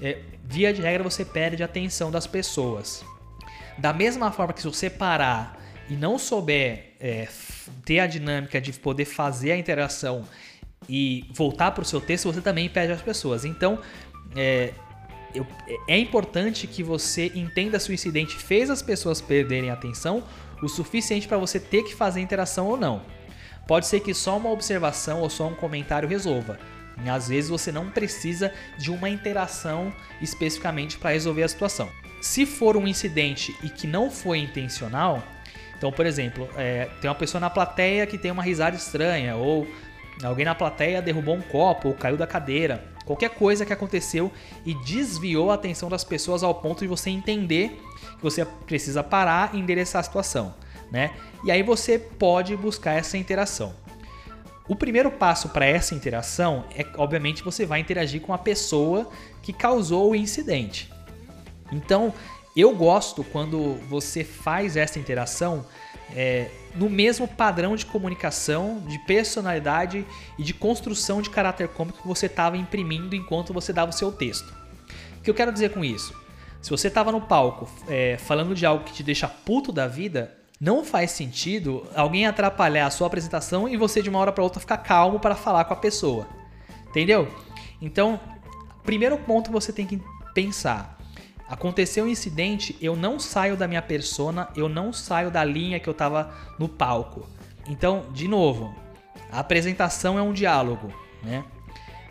é, via de regra você perde a atenção das pessoas. Da mesma forma que se você parar e não souber é, ter a dinâmica de poder fazer a interação e voltar para o seu texto, você também perde as pessoas. Então, é, eu, é importante que você entenda se o incidente fez as pessoas perderem atenção o suficiente para você ter que fazer interação ou não. Pode ser que só uma observação ou só um comentário resolva. Às vezes você não precisa de uma interação especificamente para resolver a situação. Se for um incidente e que não foi intencional, então, por exemplo, é, tem uma pessoa na plateia que tem uma risada estranha, ou alguém na plateia derrubou um copo ou caiu da cadeira, qualquer coisa que aconteceu e desviou a atenção das pessoas ao ponto de você entender que você precisa parar e endereçar a situação, né? E aí você pode buscar essa interação. O primeiro passo para essa interação é, obviamente, você vai interagir com a pessoa que causou o incidente. Então, eu gosto quando você faz essa interação é, no mesmo padrão de comunicação, de personalidade e de construção de caráter cômico que você estava imprimindo enquanto você dava o seu texto. O que eu quero dizer com isso? Se você estava no palco é, falando de algo que te deixa puto da vida, não faz sentido alguém atrapalhar a sua apresentação e você de uma hora para outra ficar calmo para falar com a pessoa. Entendeu? Então, primeiro ponto você tem que pensar. Aconteceu um incidente, eu não saio da minha persona, eu não saio da linha que eu estava no palco. Então, de novo, a apresentação é um diálogo, né?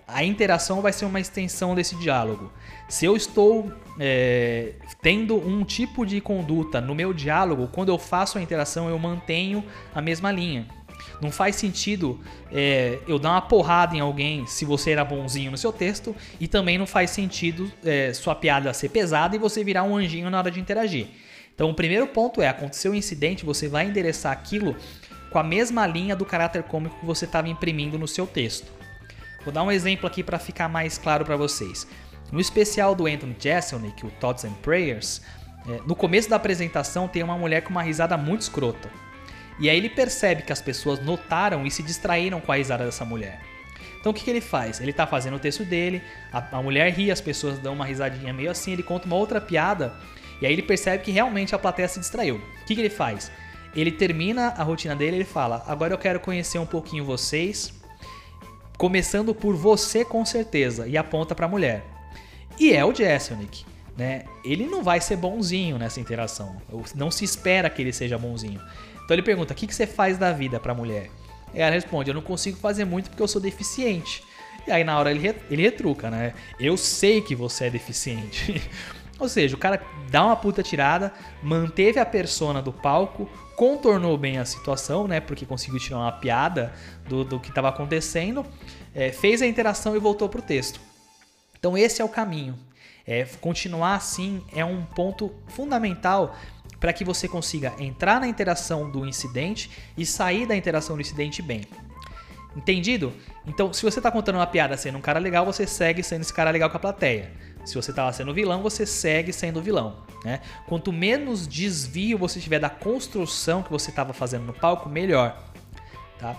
A interação vai ser uma extensão desse diálogo. Se eu estou é, tendo um tipo de conduta no meu diálogo, quando eu faço a interação, eu mantenho a mesma linha. Não faz sentido é, eu dar uma porrada em alguém se você era bonzinho no seu texto, e também não faz sentido é, sua piada ser pesada e você virar um anjinho na hora de interagir. Então, o primeiro ponto é: aconteceu um incidente, você vai endereçar aquilo com a mesma linha do caráter cômico que você estava imprimindo no seu texto. Vou dar um exemplo aqui para ficar mais claro para vocês. No especial do Anthony Jeselnik, o Thoughts and Prayers, é, no começo da apresentação tem uma mulher com uma risada muito escrota. E aí ele percebe que as pessoas notaram e se distraíram com a risada dessa mulher. Então o que, que ele faz? Ele está fazendo o texto dele, a, a, mulher ri, as pessoas dão uma risadinha meio assim, ele conta uma outra piada, e aí ele percebe que realmente a plateia se distraiu. O que, que ele faz? Ele termina a rotina dele ele fala: Agora eu quero conhecer um pouquinho vocês, começando por você com certeza, e aponta para a mulher. E é o Jesselnick. Né? Ele não vai ser bonzinho nessa interação. Não se espera que ele seja bonzinho. Então ele pergunta: o que, que você faz da vida para a mulher? E ela responde: eu não consigo fazer muito porque eu sou deficiente. E aí na hora ele, ele retruca, né? Eu sei que você é deficiente. Ou seja, o cara dá uma puta tirada, manteve a persona do palco, contornou bem a situação, né? Porque conseguiu tirar uma piada do, do que estava acontecendo, é, fez a interação e voltou pro texto. Então esse é o caminho. É, continuar assim é um ponto fundamental para que você consiga entrar na interação do incidente e sair da interação do incidente bem. Entendido? Então, se você está contando uma piada sendo um cara legal, você segue sendo esse cara legal com a plateia. Se você estava sendo vilão, você segue sendo vilão. Né? Quanto menos desvio você tiver da construção que você estava fazendo no palco, melhor. Tá?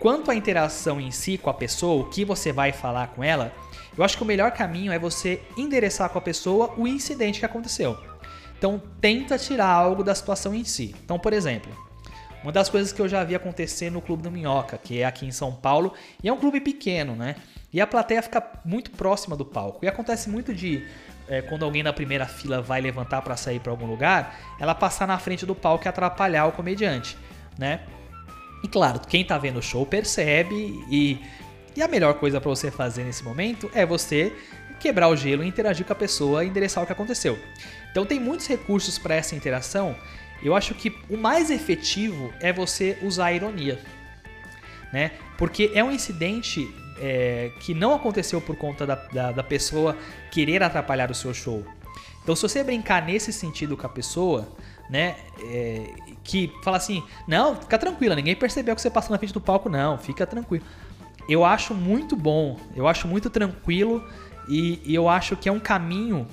Quanto à interação em si com a pessoa, o que você vai falar com ela, eu acho que o melhor caminho é você endereçar com a pessoa o incidente que aconteceu. Então tenta tirar algo da situação em si. Então, por exemplo, uma das coisas que eu já vi acontecer no Clube do Minhoca, que é aqui em São Paulo, e é um clube pequeno, né? E a plateia fica muito próxima do palco. E acontece muito de é, quando alguém na primeira fila vai levantar para sair para algum lugar, ela passar na frente do palco e atrapalhar o comediante, né? E claro, quem tá vendo o show percebe e, e a melhor coisa para você fazer nesse momento é você quebrar o gelo, interagir com a pessoa e endereçar o que aconteceu. Então tem muitos recursos para essa interação. Eu acho que o mais efetivo é você usar a ironia, né? Porque é um incidente é, que não aconteceu por conta da, da, da pessoa querer atrapalhar o seu show. Então, se você brincar nesse sentido com a pessoa, né, é, que fala assim, não, fica tranquila, ninguém percebeu que você passou na frente do palco, não, fica tranquilo. Eu acho muito bom, eu acho muito tranquilo e, e eu acho que é um caminho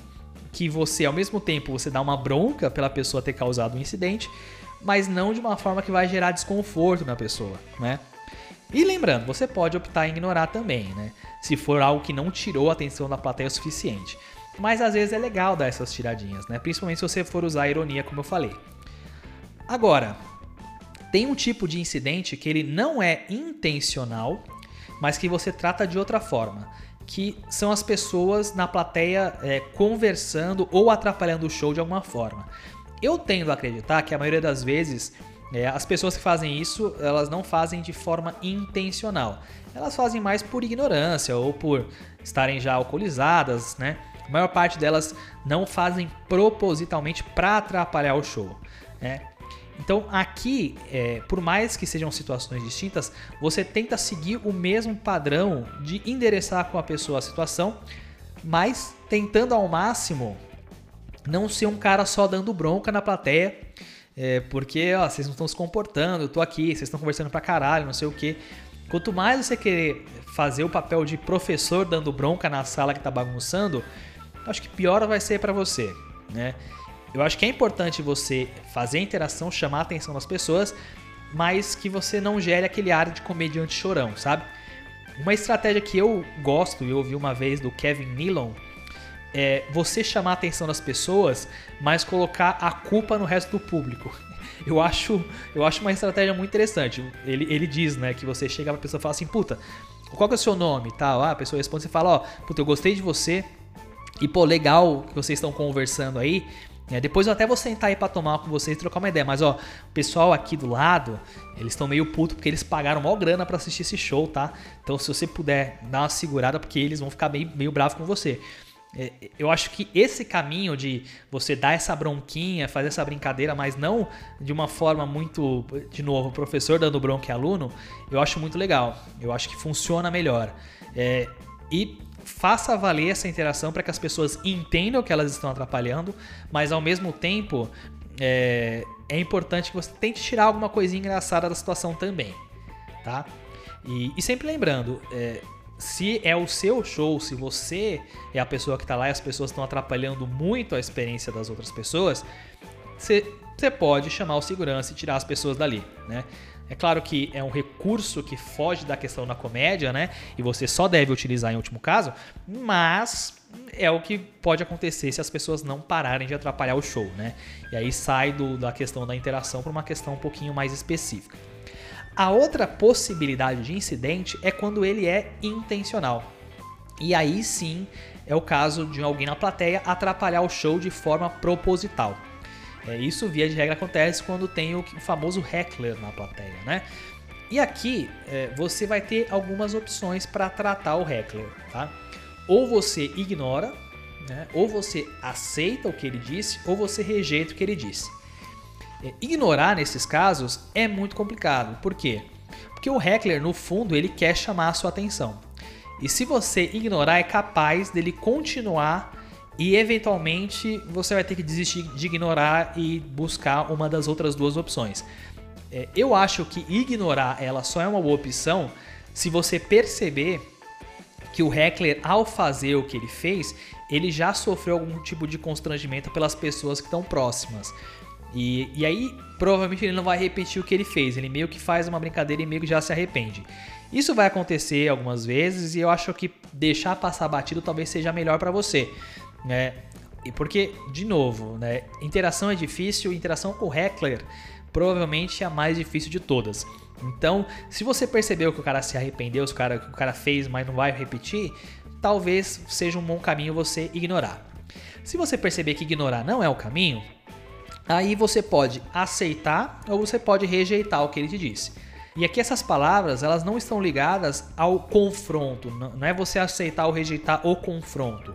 que você, ao mesmo tempo, você dá uma bronca pela pessoa ter causado um incidente, mas não de uma forma que vai gerar desconforto na pessoa, né? E lembrando, você pode optar em ignorar também, né? Se for algo que não tirou a atenção da plateia o suficiente. Mas às vezes é legal dar essas tiradinhas, né? Principalmente se você for usar a ironia, como eu falei. Agora, tem um tipo de incidente que ele não é intencional, mas que você trata de outra forma que são as pessoas na plateia é, conversando ou atrapalhando o show de alguma forma. Eu tendo a acreditar que a maioria das vezes é, as pessoas que fazem isso, elas não fazem de forma intencional. Elas fazem mais por ignorância ou por estarem já alcoolizadas, né? A maior parte delas não fazem propositalmente para atrapalhar o show, né? Então aqui, é, por mais que sejam situações distintas, você tenta seguir o mesmo padrão de endereçar com a pessoa a situação, mas tentando ao máximo não ser um cara só dando bronca na plateia, é, porque ó, vocês não estão se comportando, eu tô aqui, vocês estão conversando pra caralho, não sei o que. Quanto mais você querer fazer o papel de professor dando bronca na sala que tá bagunçando, acho que pior vai ser para você, né? Eu acho que é importante você fazer a interação, chamar a atenção das pessoas, mas que você não gere aquele ar de comediante chorão, sabe? Uma estratégia que eu gosto e ouvi uma vez do Kevin Nealon é você chamar a atenção das pessoas, mas colocar a culpa no resto do público. Eu acho, eu acho uma estratégia muito interessante. Ele, ele diz, né, que você chega pra pessoa e fala assim, puta, qual que é o seu nome? Tal, ah, a pessoa responde, você fala, ó, puta, eu gostei de você, e pô, legal que vocês estão conversando aí, é, depois eu até vou sentar aí pra tomar com vocês e trocar uma ideia. Mas, ó, o pessoal aqui do lado, eles estão meio puto porque eles pagaram maior grana para assistir esse show, tá? Então, se você puder dar uma segurada, porque eles vão ficar meio, meio bravos com você. É, eu acho que esse caminho de você dar essa bronquinha, fazer essa brincadeira, mas não de uma forma muito, de novo, professor dando bronca e aluno, eu acho muito legal. Eu acho que funciona melhor. É, e faça valer essa interação para que as pessoas entendam que elas estão atrapalhando, mas ao mesmo tempo é, é importante que você tente tirar alguma coisinha engraçada da situação também, tá? E, e sempre lembrando, é, se é o seu show, se você é a pessoa que está lá e as pessoas estão atrapalhando muito a experiência das outras pessoas, você, você pode chamar o segurança e tirar as pessoas dali, né? É claro que é um recurso que foge da questão da comédia, né? E você só deve utilizar em último caso, mas é o que pode acontecer se as pessoas não pararem de atrapalhar o show, né? E aí sai do, da questão da interação para uma questão um pouquinho mais específica. A outra possibilidade de incidente é quando ele é intencional. E aí sim é o caso de alguém na plateia atrapalhar o show de forma proposital. É, isso, via de regra, acontece quando tem o famoso heckler na plateia, né? E aqui é, você vai ter algumas opções para tratar o heckler, tá? Ou você ignora, né? ou você aceita o que ele disse, ou você rejeita o que ele disse. É, ignorar nesses casos é muito complicado. Por quê? Porque o heckler, no fundo, ele quer chamar a sua atenção. E se você ignorar, é capaz dele continuar e eventualmente você vai ter que desistir de ignorar e buscar uma das outras duas opções. É, eu acho que ignorar ela só é uma boa opção se você perceber que o heckler, ao fazer o que ele fez, ele já sofreu algum tipo de constrangimento pelas pessoas que estão próximas. E, e aí, provavelmente, ele não vai repetir o que ele fez. Ele meio que faz uma brincadeira e meio que já se arrepende. Isso vai acontecer algumas vezes e eu acho que deixar passar batido talvez seja melhor para você né? E porque, de novo, né, interação é difícil, interação com o heckler provavelmente é a mais difícil de todas. Então, se você percebeu que o cara se arrependeu, o cara, que o cara fez, mas não vai repetir, talvez seja um bom caminho você ignorar. Se você perceber que ignorar não é o caminho, aí você pode aceitar ou você pode rejeitar o que ele te disse. E aqui essas palavras, elas não estão ligadas ao confronto, não é você aceitar ou rejeitar o confronto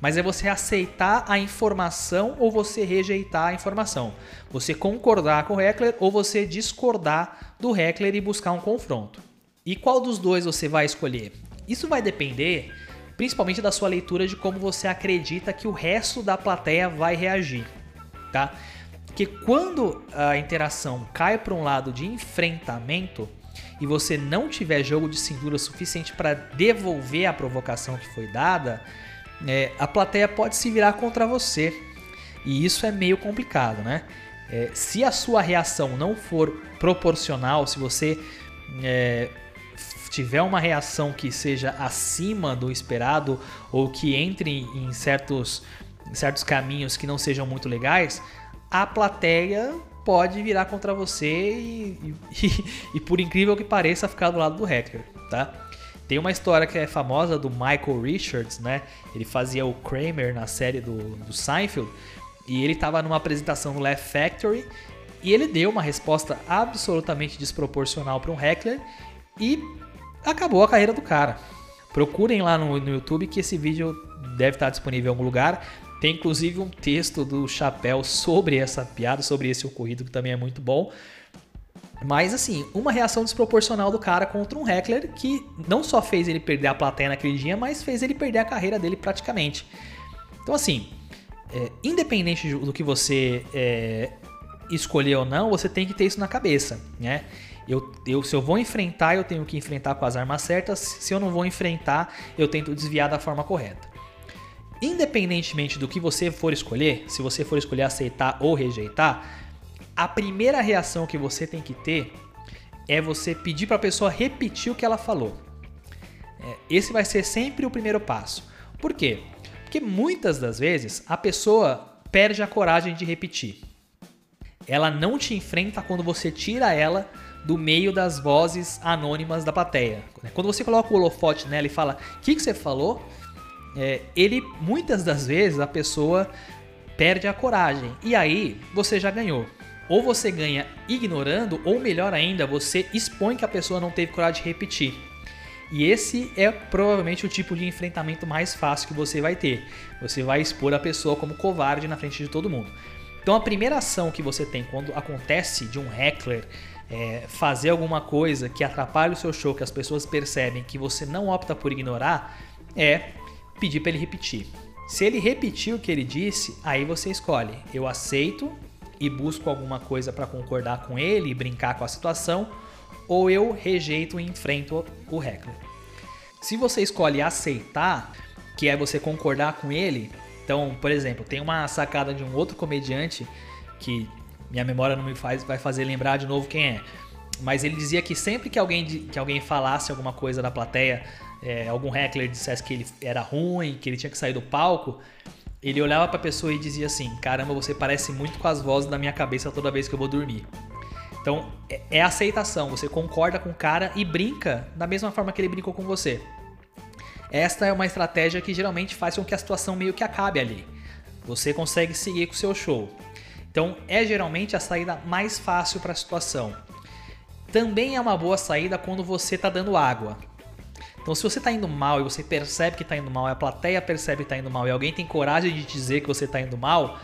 mas é você aceitar a informação ou você rejeitar a informação. Você concordar com o heckler ou você discordar do heckler e buscar um confronto. E qual dos dois você vai escolher? Isso vai depender principalmente da sua leitura de como você acredita que o resto da plateia vai reagir, tá? Porque quando a interação cai para um lado de enfrentamento e você não tiver jogo de cintura suficiente para devolver a provocação que foi dada, é, a plateia pode se virar contra você. E isso é meio complicado, né? É, se a sua reação não for proporcional, se você é, tiver uma reação que seja acima do esperado ou que entre em certos, certos caminhos que não sejam muito legais, a plateia pode virar contra você e, e, e, por incrível que pareça, ficar do lado do hacker, tá? Tem uma história que é famosa do Michael Richards, né? Ele fazia o Kramer na série do, do Seinfeld e ele estava numa apresentação no Laugh Factory e ele deu uma resposta absolutamente desproporcional para um heckler e acabou a carreira do cara. Procurem lá no, no YouTube que esse vídeo deve estar disponível em algum lugar. Tem inclusive um texto do Chapéu sobre essa piada, sobre esse ocorrido, que também é muito bom. Mas assim, uma reação desproporcional do cara contra um heckler que não só fez ele perder a plateia naquele dia, mas fez ele perder a carreira dele praticamente. Então assim, é, independente do que você é, escolher ou não, você tem que ter isso na cabeça, né? Eu, eu, se eu vou enfrentar, eu tenho que enfrentar com as armas certas. Se eu não vou enfrentar, eu tento desviar da forma correta. Independentemente do que você for escolher, se você for escolher aceitar ou rejeitar, a primeira reação que você tem que ter é você pedir para a pessoa repetir o que ela falou. É, esse vai ser sempre o primeiro passo. Por quê? Porque muitas das vezes a pessoa perde a coragem de repetir. Ela não te enfrenta quando você tira ela do meio das vozes anônimas da plateia. Quando você coloca o holofote nela e fala o que, que você falou, é, ele muitas das vezes a pessoa perde a coragem. E aí você já ganhou. Ou você ganha ignorando, ou melhor ainda, você expõe que a pessoa não teve coragem de repetir. E esse é provavelmente o tipo de enfrentamento mais fácil que você vai ter. Você vai expor a pessoa como covarde na frente de todo mundo. Então a primeira ação que você tem quando acontece de um heckler é, fazer alguma coisa que atrapalhe o seu show, que as pessoas percebem que você não opta por ignorar, é pedir para ele repetir. Se ele repetir o que ele disse, aí você escolhe: eu aceito e busco alguma coisa para concordar com ele e brincar com a situação, ou eu rejeito e enfrento o heckler. Se você escolhe aceitar, que é você concordar com ele, então, por exemplo, tem uma sacada de um outro comediante que minha memória não me faz vai fazer lembrar de novo quem é. Mas ele dizia que sempre que alguém, que alguém falasse alguma coisa da plateia, é, algum heckler dissesse que ele era ruim, que ele tinha que sair do palco, ele olhava para a pessoa e dizia assim: Caramba, você parece muito com as vozes da minha cabeça toda vez que eu vou dormir. Então é, é aceitação, você concorda com o cara e brinca da mesma forma que ele brincou com você. Esta é uma estratégia que geralmente faz com que a situação meio que acabe ali. Você consegue seguir com o seu show. Então é geralmente a saída mais fácil para a situação. Também é uma boa saída quando você está dando água. Então, se você está indo mal e você percebe que está indo mal, a plateia percebe que está indo mal e alguém tem coragem de dizer que você está indo mal,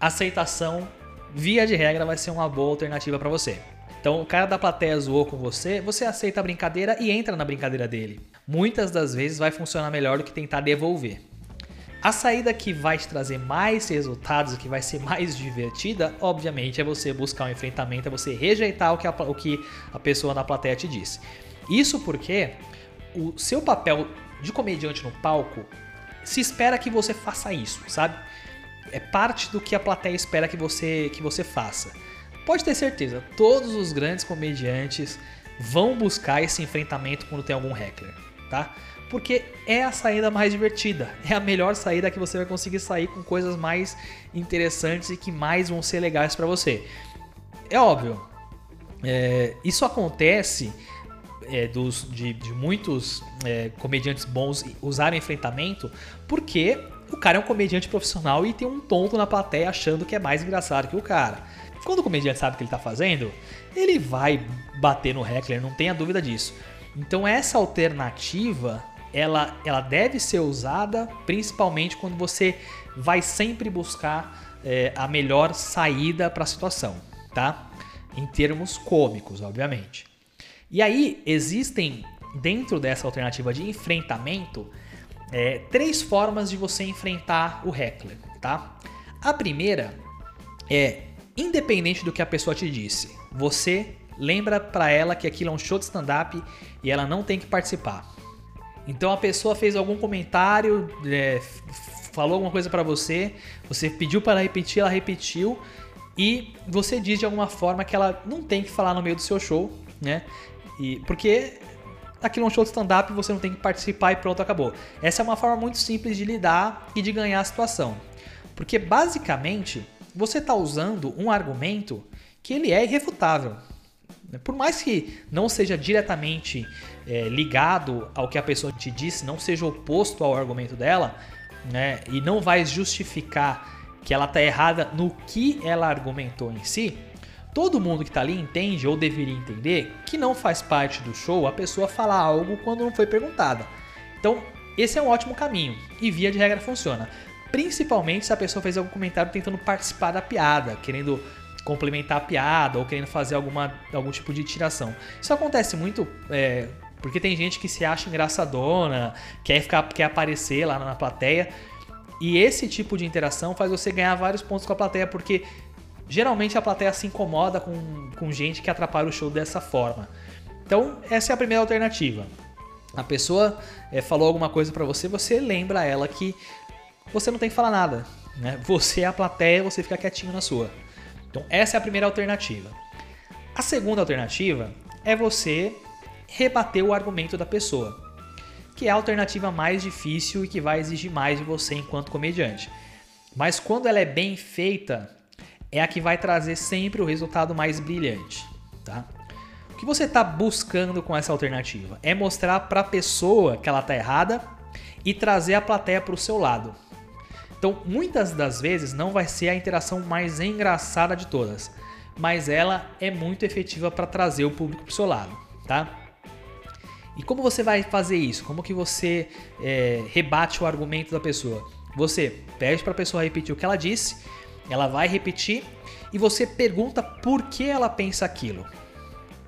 aceitação via de regra, vai ser uma boa alternativa para você. Então, o cara da plateia zoou com você, você aceita a brincadeira e entra na brincadeira dele. Muitas das vezes vai funcionar melhor do que tentar devolver. A saída que vai te trazer mais resultados, que vai ser mais divertida, obviamente, é você buscar um enfrentamento, é você rejeitar o que a, o que a pessoa na plateia te disse. Isso porque o seu papel de comediante no palco se espera que você faça isso, sabe? é parte do que a plateia espera que você, que você faça. Pode ter certeza, todos os grandes comediantes vão buscar esse enfrentamento quando tem algum heckler, tá? Porque é a saída mais divertida, é a melhor saída que você vai conseguir sair com coisas mais interessantes e que mais vão ser legais para você. É óbvio, é, isso acontece é, dos, de, de muitos é, comediantes bons usarem enfrentamento porque o cara é um comediante profissional e tem um tonto na plateia achando que é mais engraçado que o cara. Quando o comediante sabe o que ele está fazendo, ele vai bater no heckler, não tenha dúvida disso. Então essa alternativa, ela, ela deve ser usada principalmente quando você vai sempre buscar é, a melhor saída para a situação, tá? Em termos cômicos, obviamente. E aí existem dentro dessa alternativa de enfrentamento é, três formas de você enfrentar o heckler, tá? A primeira é, independente do que a pessoa te disse, você lembra para ela que aquilo é um show de stand-up e ela não tem que participar. Então a pessoa fez algum comentário, é, falou alguma coisa para você, você pediu para ela repetir, ela repetiu e você diz de alguma forma que ela não tem que falar no meio do seu show, né? E porque aquilo é um show de stand-up, você não tem que participar e pronto, acabou. Essa é uma forma muito simples de lidar e de ganhar a situação. Porque basicamente você está usando um argumento que ele é irrefutável. Por mais que não seja diretamente é, ligado ao que a pessoa te disse, não seja oposto ao argumento dela, né, e não vai justificar que ela está errada no que ela argumentou em si, todo mundo que está ali entende ou deveria entender que não faz parte do show a pessoa falar algo quando não foi perguntada. Então, esse é um ótimo caminho e via de regra funciona. Principalmente se a pessoa fez algum comentário tentando participar da piada, querendo complementar a piada ou querendo fazer alguma, algum tipo de tiração. Isso acontece muito é, porque tem gente que se acha engraçadona, quer, ficar, quer aparecer lá na plateia. E esse tipo de interação faz você ganhar vários pontos com a plateia, porque geralmente a plateia se incomoda com, com gente que atrapalha o show dessa forma. Então, essa é a primeira alternativa. A pessoa é, falou alguma coisa para você, você lembra ela que você não tem que falar nada. Né? Você é a plateia, você fica quietinho na sua. Então, essa é a primeira alternativa. A segunda alternativa é você rebater o argumento da pessoa, que é a alternativa mais difícil e que vai exigir mais de você enquanto comediante. Mas quando ela é bem feita, é a que vai trazer sempre o resultado mais brilhante, tá? O que você está buscando com essa alternativa é mostrar para a pessoa que ela está errada e trazer a plateia para o seu lado. Então, muitas das vezes não vai ser a interação mais engraçada de todas, mas ela é muito efetiva para trazer o público para o seu lado, tá? E como você vai fazer isso? Como que você é, rebate o argumento da pessoa? Você pede para a pessoa repetir o que ela disse, ela vai repetir e você pergunta por que ela pensa aquilo.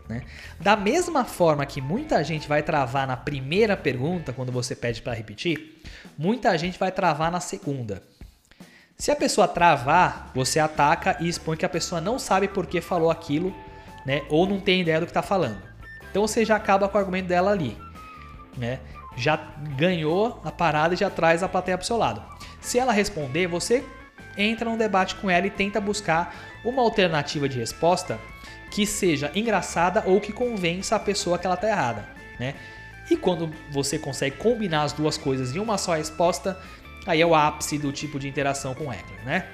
Né? Da mesma forma que muita gente vai travar na primeira pergunta, quando você pede para repetir, muita gente vai travar na segunda. Se a pessoa travar, você ataca e expõe que a pessoa não sabe por que falou aquilo, né? ou não tem ideia do que está falando. Então você já acaba com o argumento dela ali. Né? Já ganhou a parada e já traz a plateia para seu lado. Se ela responder, você entra num debate com ela e tenta buscar uma alternativa de resposta que seja engraçada ou que convença a pessoa que ela está errada, né? E quando você consegue combinar as duas coisas em uma só resposta, aí é o ápice do tipo de interação com o Heckler, né?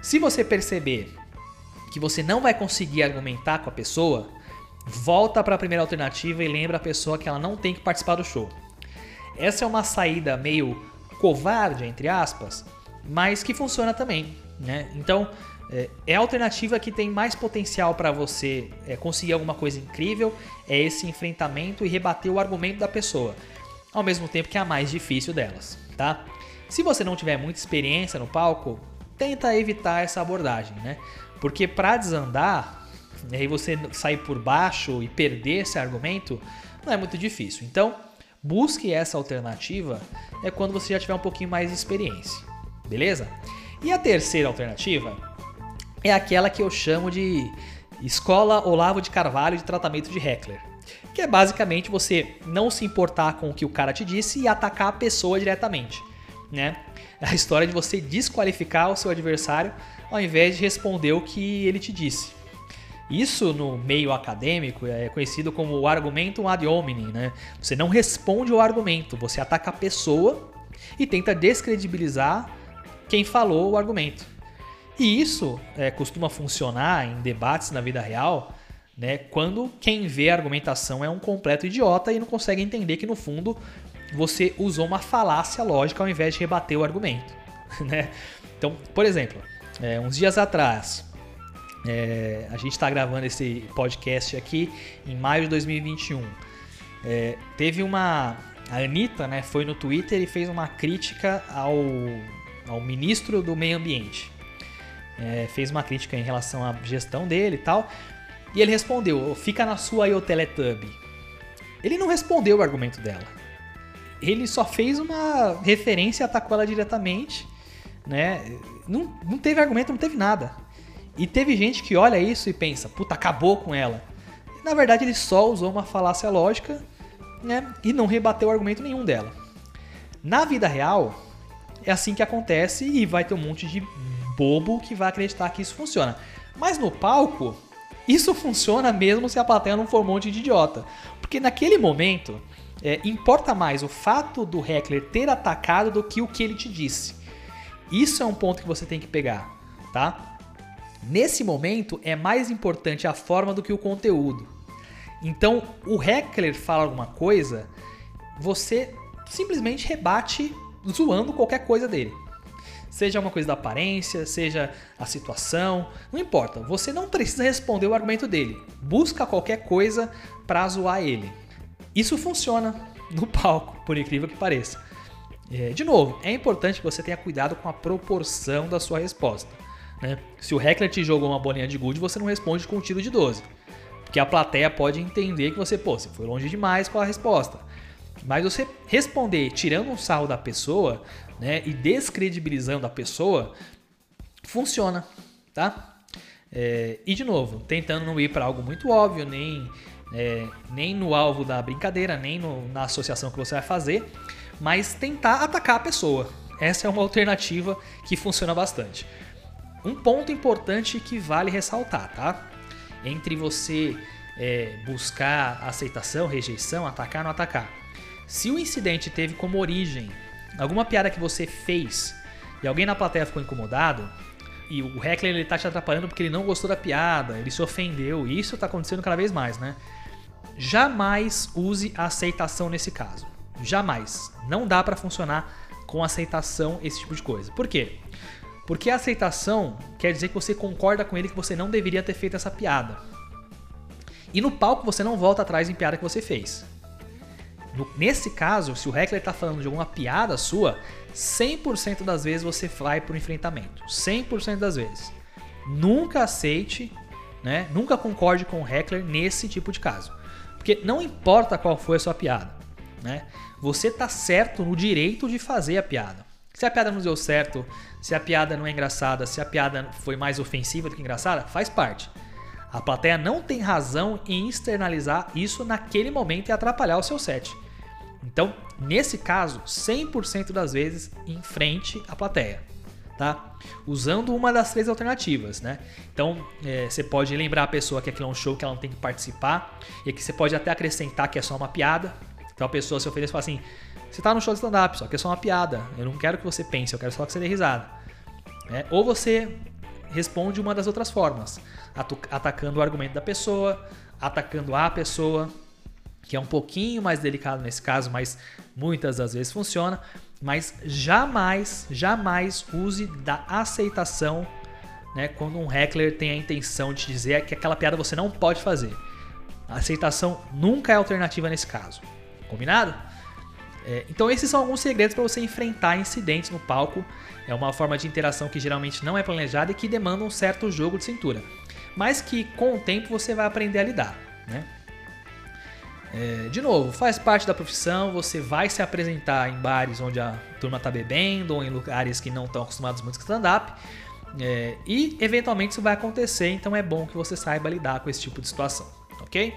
Se você perceber que você não vai conseguir argumentar com a pessoa, volta para a primeira alternativa e lembra a pessoa que ela não tem que participar do show. Essa é uma saída meio covarde, entre aspas, mas que funciona também, né? Então, é, é a alternativa que tem mais potencial para você é, conseguir alguma coisa incrível, é esse enfrentamento e rebater o argumento da pessoa, ao mesmo tempo que é a mais difícil delas, tá? Se você não tiver muita experiência no palco, tenta evitar essa abordagem, né? Porque para desandar, e aí você sair por baixo e perder esse argumento, não é muito difícil. Então, busque essa alternativa é quando você já tiver um pouquinho mais de experiência, beleza? E a terceira alternativa é aquela que eu chamo de Escola Olavo de Carvalho de Tratamento de Heckler. Que é basicamente você não se importar com o que o cara te disse e atacar a pessoa diretamente. Né? É a história de você desqualificar o seu adversário ao invés de responder o que ele te disse. Isso no meio acadêmico é conhecido como o argumentum ad hominem, né? Você não responde ao argumento, você ataca a pessoa e tenta descredibilizar quem falou o argumento. E isso é, costuma funcionar em debates na vida real, né, quando quem vê a argumentação é um completo idiota e não consegue entender que no fundo você usou uma falácia lógica ao invés de rebater o argumento. Né? Então, por exemplo, é, uns dias atrás, é, a gente está gravando esse podcast aqui em maio de 2021. É, teve uma. A Anitta né, foi no Twitter e fez uma crítica ao, ao ministro do Meio Ambiente é, fez uma crítica em relação à gestão dele e tal. E ele respondeu: fica na sua aí o Teletubby. Ele não respondeu o argumento dela. ele só fez uma referência, atacou ela diretamente, né? Não, não teve argumento, não teve nada. E teve gente que olha isso e pensa, puta, acabou com ela. Na verdade, ele só usou uma falácia lógica né, e não rebateu argumento nenhum dela. Na vida real, é assim que acontece e vai ter um monte de bobo que vai acreditar que isso funciona. Mas no palco, isso funciona mesmo se a plateia não for um monte de idiota. Porque naquele momento, é, importa mais o fato do heckler ter atacado do que o que ele te disse. Isso é um ponto que você tem que pegar, tá? Nesse momento, é mais importante a forma do que o conteúdo. Então, o heckler fala alguma coisa, você simplesmente rebate zoando qualquer coisa dele. Seja uma coisa da aparência, seja a situação, não importa. Você não precisa responder o argumento dele. Busca qualquer coisa para zoar ele. Isso funciona no palco, por incrível que pareça. É, de novo, é importante que você tenha cuidado com a proporção da sua resposta. Né? Se o heckler te jogou uma bolinha de gude, você não responde com um tiro de 12. Porque a plateia pode entender que você, pô, você foi longe demais com a resposta. Mas você responder tirando um sarro da pessoa né, e descredibilizando a pessoa, funciona, tá? É, e de novo, tentando não ir para algo muito óbvio, nem, é, nem no alvo da brincadeira, nem no, na associação que você vai fazer, mas tentar atacar a pessoa. Essa é uma alternativa que funciona bastante. Um ponto importante que vale ressaltar, tá? Entre você é, buscar aceitação, rejeição, atacar, não atacar. Se o incidente teve como origem alguma piada que você fez e alguém na plateia ficou incomodado, e o heckler ele tá te atrapalhando porque ele não gostou da piada, ele se ofendeu, e isso tá acontecendo cada vez mais, né? Jamais use a aceitação nesse caso. Jamais. Não dá para funcionar com aceitação esse tipo de coisa. Por quê? Porque a aceitação quer dizer que você concorda com ele que você não deveria ter feito essa piada. E no palco você não volta atrás em piada que você fez. No, nesse caso, se o heckler está falando de alguma piada sua, 100% das vezes você vai para o enfrentamento. 100% das vezes. Nunca aceite, né? nunca concorde com o heckler nesse tipo de caso. Porque não importa qual foi a sua piada, né? você está certo no direito de fazer a piada. Se a piada não deu certo, se a piada não é engraçada, se a piada foi mais ofensiva do que engraçada, faz parte. A plateia não tem razão em externalizar isso naquele momento e atrapalhar o seu set. Então, nesse caso, 100% das vezes em frente à plateia, tá? Usando uma das três alternativas, né? Então, é, você pode lembrar a pessoa que aquilo é um show que ela não tem que participar e que você pode até acrescentar que é só uma piada. Então a pessoa se oferece e fala assim: você tá no show de stand-up, só que é só uma piada. Eu não quero que você pense, eu quero só que você dê risada. É, ou você responde uma das outras formas, atacando o argumento da pessoa, atacando a pessoa, que é um pouquinho mais delicado nesse caso, mas muitas das vezes funciona. Mas jamais, jamais use da aceitação né, quando um heckler tem a intenção de dizer que aquela piada você não pode fazer. A aceitação nunca é alternativa nesse caso. Combinado? É, então esses são alguns segredos para você enfrentar incidentes no palco. É uma forma de interação que geralmente não é planejada e que demanda um certo jogo de cintura, mas que com o tempo você vai aprender a lidar. Né? É, de novo, faz parte da profissão, você vai se apresentar em bares onde a turma está bebendo ou em lugares que não estão acostumados muito com stand-up. É, e eventualmente isso vai acontecer, então é bom que você saiba lidar com esse tipo de situação, ok?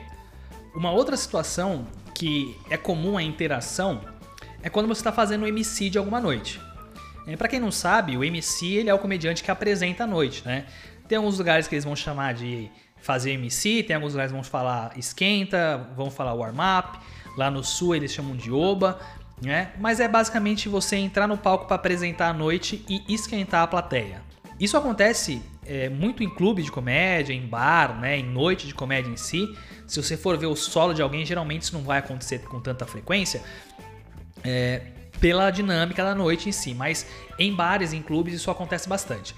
Uma outra situação que é comum a interação é quando você está fazendo um MC de alguma noite. É, para quem não sabe, o MC ele é o comediante que apresenta a noite, né? Tem alguns lugares que eles vão chamar de fazer MC, tem alguns lugares que vão falar esquenta, vão falar warm-up. Lá no sul eles chamam de oba, né? Mas é basicamente você entrar no palco para apresentar a noite e esquentar a plateia. Isso acontece é, muito em clube de comédia, em bar, né, em noite de comédia em si. Se você for ver o solo de alguém, geralmente isso não vai acontecer com tanta frequência, é, pela dinâmica da noite em si. Mas em bares, em clubes, isso acontece bastante.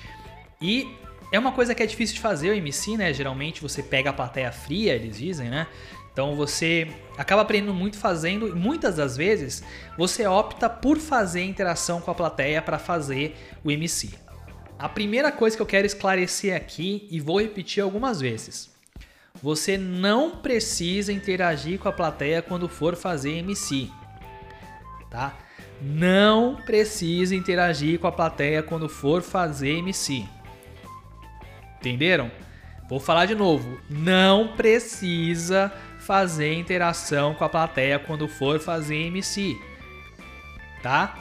E é uma coisa que é difícil de fazer o MC, né? Geralmente você pega a plateia fria, eles dizem, né? Então você acaba aprendendo muito fazendo e muitas das vezes você opta por fazer interação com a plateia para fazer o MC. A primeira coisa que eu quero esclarecer aqui e vou repetir algumas vezes. Você não precisa interagir com a plateia quando for fazer MC. tá? Não precisa interagir com a plateia quando for fazer MC. Entenderam? Vou falar de novo. Não precisa fazer interação com a plateia quando for fazer MC. Tá?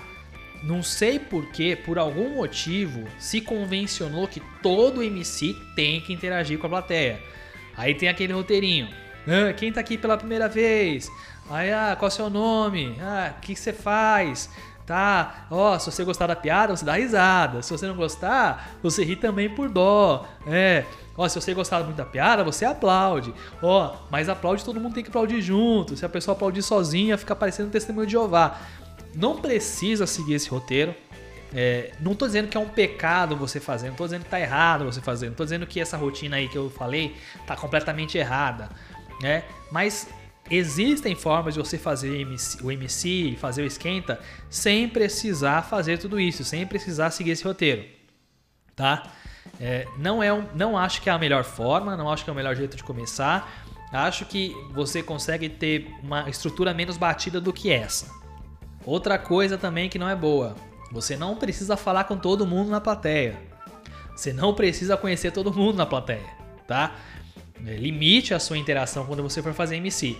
Não sei porquê, por algum motivo, se convencionou que todo MC tem que interagir com a plateia. Aí tem aquele roteirinho. Ah, quem tá aqui pela primeira vez? Aí, ah, qual é o seu nome? Ah, o que você faz? Tá, ó, se você gostar da piada, você dá risada. Se você não gostar, você ri também por dó. É, ó, se você gostar muito da piada, você aplaude. Ó, mas aplaude, todo mundo tem que aplaudir junto. Se a pessoa aplaudir sozinha, fica parecendo um testemunho de Jeová. Não precisa seguir esse roteiro. É, não tô dizendo que é um pecado você fazer, não tô dizendo que tá errado você fazer, não tô dizendo que essa rotina aí que eu falei tá completamente errada, né? Mas existem formas de você fazer o MC, fazer o esquenta, sem precisar fazer tudo isso, sem precisar seguir esse roteiro, tá? É, não é um, não acho que é a melhor forma, não acho que é o melhor jeito de começar. Acho que você consegue ter uma estrutura menos batida do que essa. Outra coisa também que não é boa: você não precisa falar com todo mundo na plateia. Você não precisa conhecer todo mundo na plateia, tá? É, limite a sua interação quando você for fazer MC.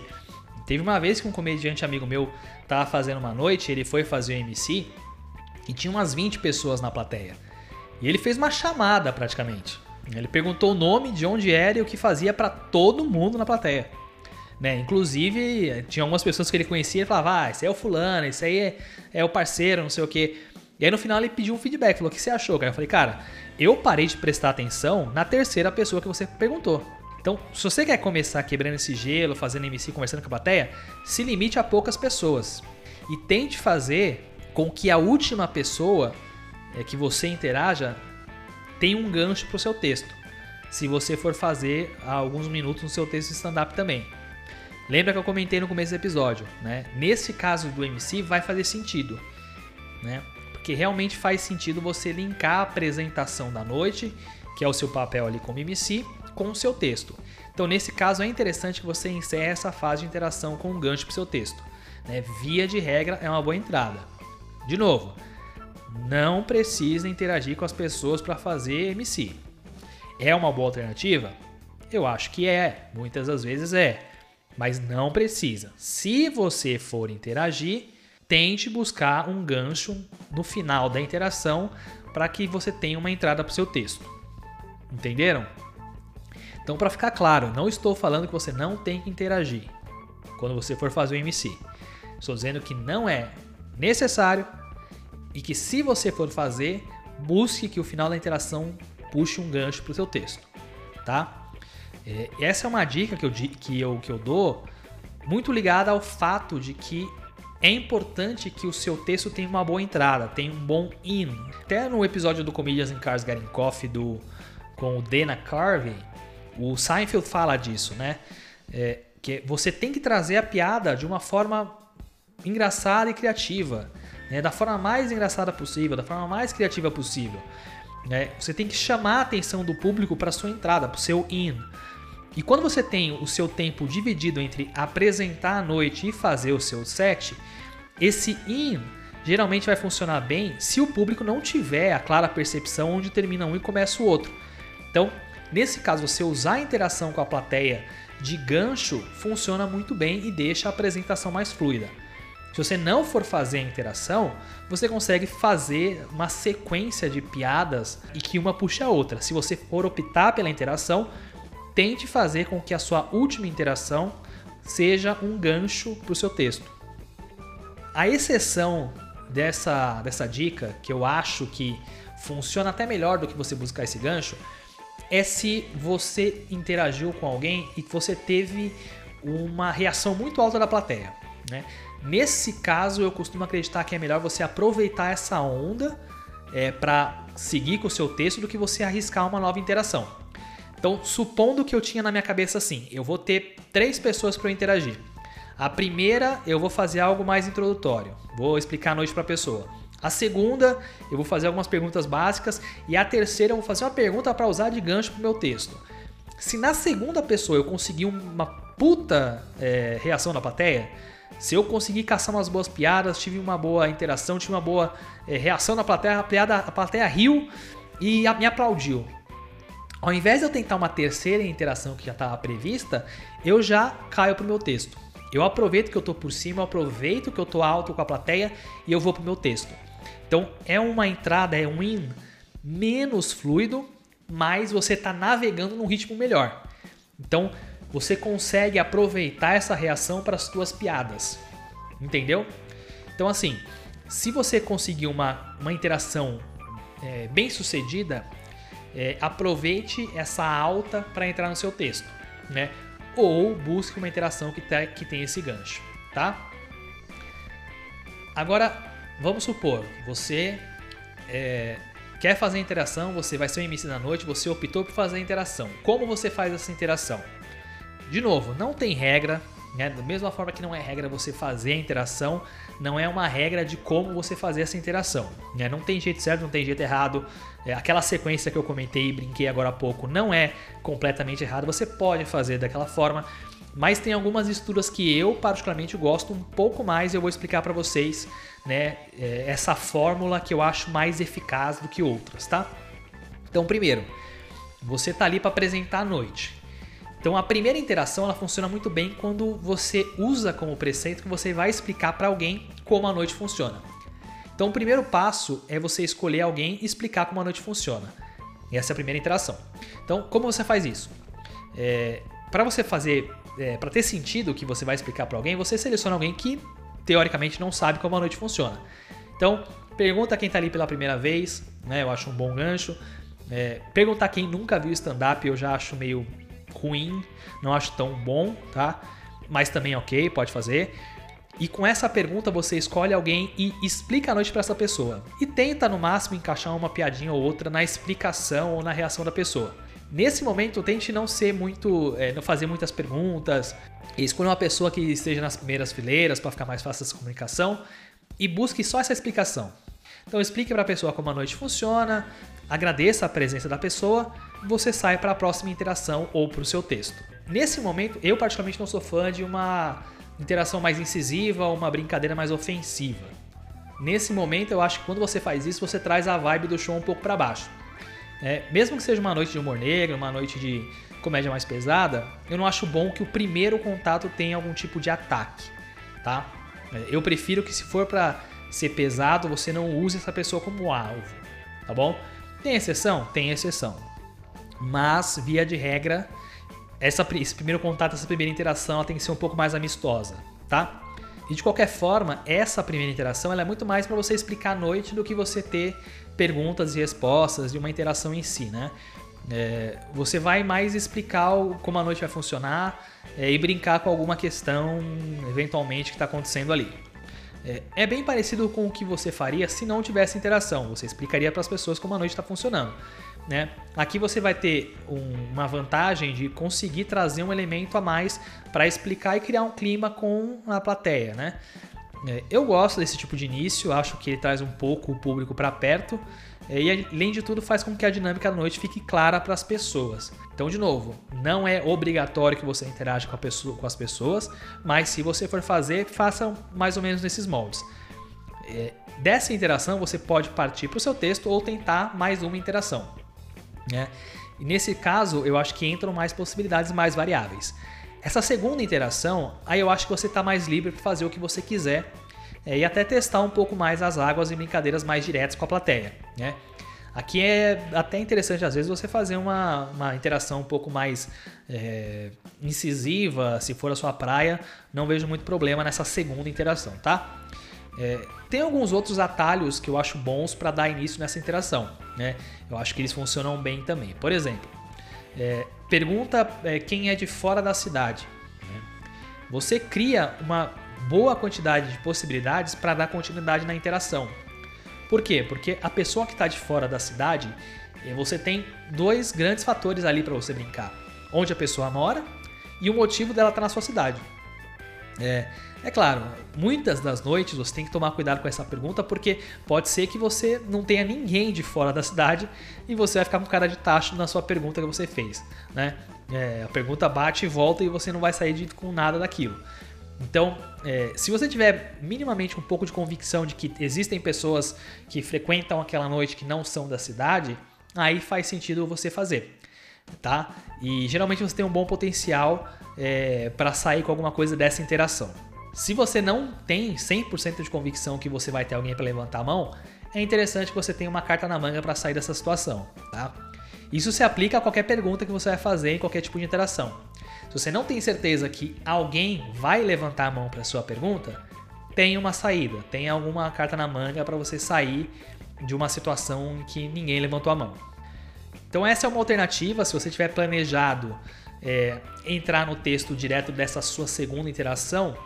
Teve uma vez que um comediante amigo meu tava fazendo uma noite, ele foi fazer o MC e tinha umas 20 pessoas na plateia. E ele fez uma chamada praticamente. Ele perguntou o nome, de onde era e o que fazia para todo mundo na plateia. Né? Inclusive, tinha algumas pessoas que ele conhecia e falava: Ah, esse é o fulano, esse aí é, é o parceiro, não sei o que. E aí no final ele pediu um feedback, falou: O que você achou? Cara? Eu falei: Cara, eu parei de prestar atenção na terceira pessoa que você perguntou. Então, se você quer começar quebrando esse gelo, fazendo MC, conversando com a plateia, se limite a poucas pessoas. E tente fazer com que a última pessoa é, que você interaja tenha um gancho para o seu texto. Se você for fazer alguns minutos no seu texto de stand-up também. Lembra que eu comentei no começo do episódio, né? Nesse caso do MC vai fazer sentido, né? Porque realmente faz sentido você linkar a apresentação da noite, que é o seu papel ali como MC, com o seu texto. Então, nesse caso, é interessante que você encerre essa fase de interação com um gancho para o seu texto. Né? Via de regra, é uma boa entrada. De novo, não precisa interagir com as pessoas para fazer MC. É uma boa alternativa? Eu acho que é, muitas das vezes é mas não precisa. Se você for interagir, tente buscar um gancho no final da interação para que você tenha uma entrada para o seu texto. Entenderam? Então, para ficar claro, não estou falando que você não tem que interagir quando você for fazer o MC. Estou dizendo que não é necessário e que se você for fazer, busque que o final da interação puxe um gancho para o seu texto, tá? É, essa é uma dica que eu, que, eu, que eu dou muito ligada ao fato de que é importante que o seu texto tenha uma boa entrada, tenha um bom in. Até no episódio do Comedians in Cars Getting Coffee do, com o Dana Carvey, o Seinfeld fala disso, né? É, que você tem que trazer a piada de uma forma engraçada e criativa, né? da forma mais engraçada possível, da forma mais criativa possível. Né? Você tem que chamar a atenção do público para sua entrada, para o seu in. E quando você tem o seu tempo dividido entre apresentar a noite e fazer o seu set, esse in geralmente vai funcionar bem se o público não tiver a clara percepção onde termina um e começa o outro. Então, nesse caso, você usar a interação com a plateia de gancho funciona muito bem e deixa a apresentação mais fluida. Se você não for fazer a interação, você consegue fazer uma sequência de piadas e que uma puxa a outra. Se você for optar pela interação, tente fazer com que a sua última interação seja um gancho para o seu texto. A exceção dessa, dessa dica, que eu acho que funciona até melhor do que você buscar esse gancho, é se você interagiu com alguém e que você teve uma reação muito alta da plateia. Né? Nesse caso, eu costumo acreditar que é melhor você aproveitar essa onda é, para seguir com o seu texto do que você arriscar uma nova interação. Então, supondo que eu tinha na minha cabeça assim, eu vou ter três pessoas para interagir. A primeira, eu vou fazer algo mais introdutório, vou explicar a noite para a pessoa. A segunda, eu vou fazer algumas perguntas básicas e a terceira, eu vou fazer uma pergunta para usar de gancho para o meu texto. Se na segunda pessoa eu conseguir uma puta é, reação da plateia, Se eu conseguir caçar umas boas piadas, tive uma boa interação, tive uma boa é, reação na plateia, a, piada, a plateia riu e a, me aplaudiu. Ao invés de eu tentar uma terceira interação que já estava prevista, eu já caio pro meu texto. Eu aproveito que eu estou por cima, eu aproveito que eu estou alto com a plateia e eu vou pro meu texto. Então é uma entrada, é um in menos fluido, mas você está navegando num ritmo melhor. Então você consegue aproveitar essa reação para as suas piadas. Entendeu? Então, assim, se você conseguir uma, uma interação é, bem sucedida, é, aproveite essa alta para entrar no seu texto, né? Ou busque uma interação que, tá, que tem esse gancho, tá? Agora, vamos supor, você é, quer fazer interação, você vai ser um MC da noite, você optou por fazer interação. Como você faz essa interação? De novo, não tem regra, né? Da mesma forma que não é regra você fazer a interação, não é uma regra de como você fazer essa interação. Né? Não tem jeito certo, não tem jeito errado. É, aquela sequência que eu comentei e brinquei agora há pouco não é completamente errado. Você pode fazer daquela forma, mas tem algumas estruturas que eu particularmente gosto um pouco mais. Eu vou explicar para vocês, né? É, essa fórmula que eu acho mais eficaz do que outras, tá? Então, primeiro, você tá ali para apresentar à noite. Então a primeira interação ela funciona muito bem quando você usa como preceito que você vai explicar para alguém como a noite funciona. Então o primeiro passo é você escolher alguém e explicar como a noite funciona. E essa é a primeira interação. Então como você faz isso? É, para você fazer, é, para ter sentido o que você vai explicar para alguém, você seleciona alguém que teoricamente não sabe como a noite funciona. Então pergunta quem está ali pela primeira vez, né? Eu acho um bom gancho. É, perguntar quem nunca viu stand-up eu já acho meio ruim, não acho tão bom, tá? Mas também ok, pode fazer. E com essa pergunta você escolhe alguém e explica a noite para essa pessoa. E tenta no máximo encaixar uma piadinha ou outra na explicação ou na reação da pessoa. Nesse momento, tente não ser muito. É, não fazer muitas perguntas. Escolha uma pessoa que esteja nas primeiras fileiras para ficar mais fácil essa comunicação. E busque só essa explicação. Então explique para a pessoa como a noite funciona, agradeça a presença da pessoa, você sai para a próxima interação ou para o seu texto. Nesse momento, eu particularmente não sou fã de uma interação mais incisiva ou uma brincadeira mais ofensiva. Nesse momento, eu acho que quando você faz isso, você traz a vibe do show um pouco para baixo. É, mesmo que seja uma noite de humor negro, uma noite de comédia mais pesada, eu não acho bom que o primeiro contato tenha algum tipo de ataque, tá? É, eu prefiro que se for para ser pesado, você não use essa pessoa como alvo, tá bom? Tem exceção? Tem exceção. Mas, via de regra, essa, esse primeiro contato, essa primeira interação, tem que ser um pouco mais amistosa, tá? E de qualquer forma, essa primeira interação é muito mais para você explicar a noite do que você ter perguntas e respostas de uma interação em si, né? É, você vai mais explicar o, como a noite vai funcionar é, e brincar com alguma questão eventualmente que está acontecendo ali. É, é, bem parecido com o que você faria se não tivesse interação. Você explicaria para as pessoas como a noite está funcionando. Né? Aqui você vai ter um, uma vantagem de conseguir trazer um elemento a mais para explicar e criar um clima com a plateia. Né? É, eu gosto desse tipo de início, acho que ele traz um pouco o público para perto. É, e além de tudo, faz com que a dinâmica da noite fique clara para as pessoas. Então, de novo, não é obrigatório que você interaja com, pessoa, com as pessoas, mas se você for fazer, faça mais ou menos nesses moldes. É, dessa interação, você pode partir para o seu texto ou tentar mais uma interação. Né? E nesse caso, eu acho que entram mais possibilidades mais variáveis. Essa segunda interação, aí eu acho que você está mais livre para fazer o que você quiser é, e até testar um pouco mais as águas e brincadeiras mais diretas com a plateia. Né? Aqui é até interessante às vezes você fazer uma, uma interação um pouco mais é, incisiva, se for a sua praia, não vejo muito problema nessa segunda interação, tá? É, tem alguns outros atalhos que eu acho bons para dar início nessa interação, né? Eu acho que eles funcionam bem também. Por exemplo, é, pergunta é, quem é de fora da cidade. Né? Você cria uma boa quantidade de possibilidades para dar continuidade na interação. Por quê? Porque a pessoa que está de fora da cidade, eh, você tem dois grandes fatores ali para você brincar: onde a pessoa mora e o motivo dela estar tá na sua cidade. É, é claro, muitas das noites você tem que tomar cuidado com essa pergunta, porque pode ser que você não tenha ninguém de fora da cidade e você vai ficar com cara de tacho na sua pergunta que você fez. Né? É, a pergunta bate e volta e você não vai sair de, com nada daquilo. Então, é, se você tiver minimamente um pouco de convicção de que existem pessoas que frequentam aquela noite que não são da cidade, aí faz sentido você fazer, tá? E geralmente você tem um bom potencial é, para sair com alguma coisa dessa interação. Se você não tem 100% de convicção que você vai ter alguém para levantar a mão, é interessante que você tenha uma carta na manga para sair dessa situação, tá? Isso se aplica a qualquer pergunta que você vai fazer em qualquer tipo de interação. Se você não tem certeza que alguém vai levantar a mão para sua pergunta, tenha uma saída, tenha alguma carta na manga para você sair de uma situação em que ninguém levantou a mão. Então essa é uma alternativa se você tiver planejado é, entrar no texto direto dessa sua segunda interação.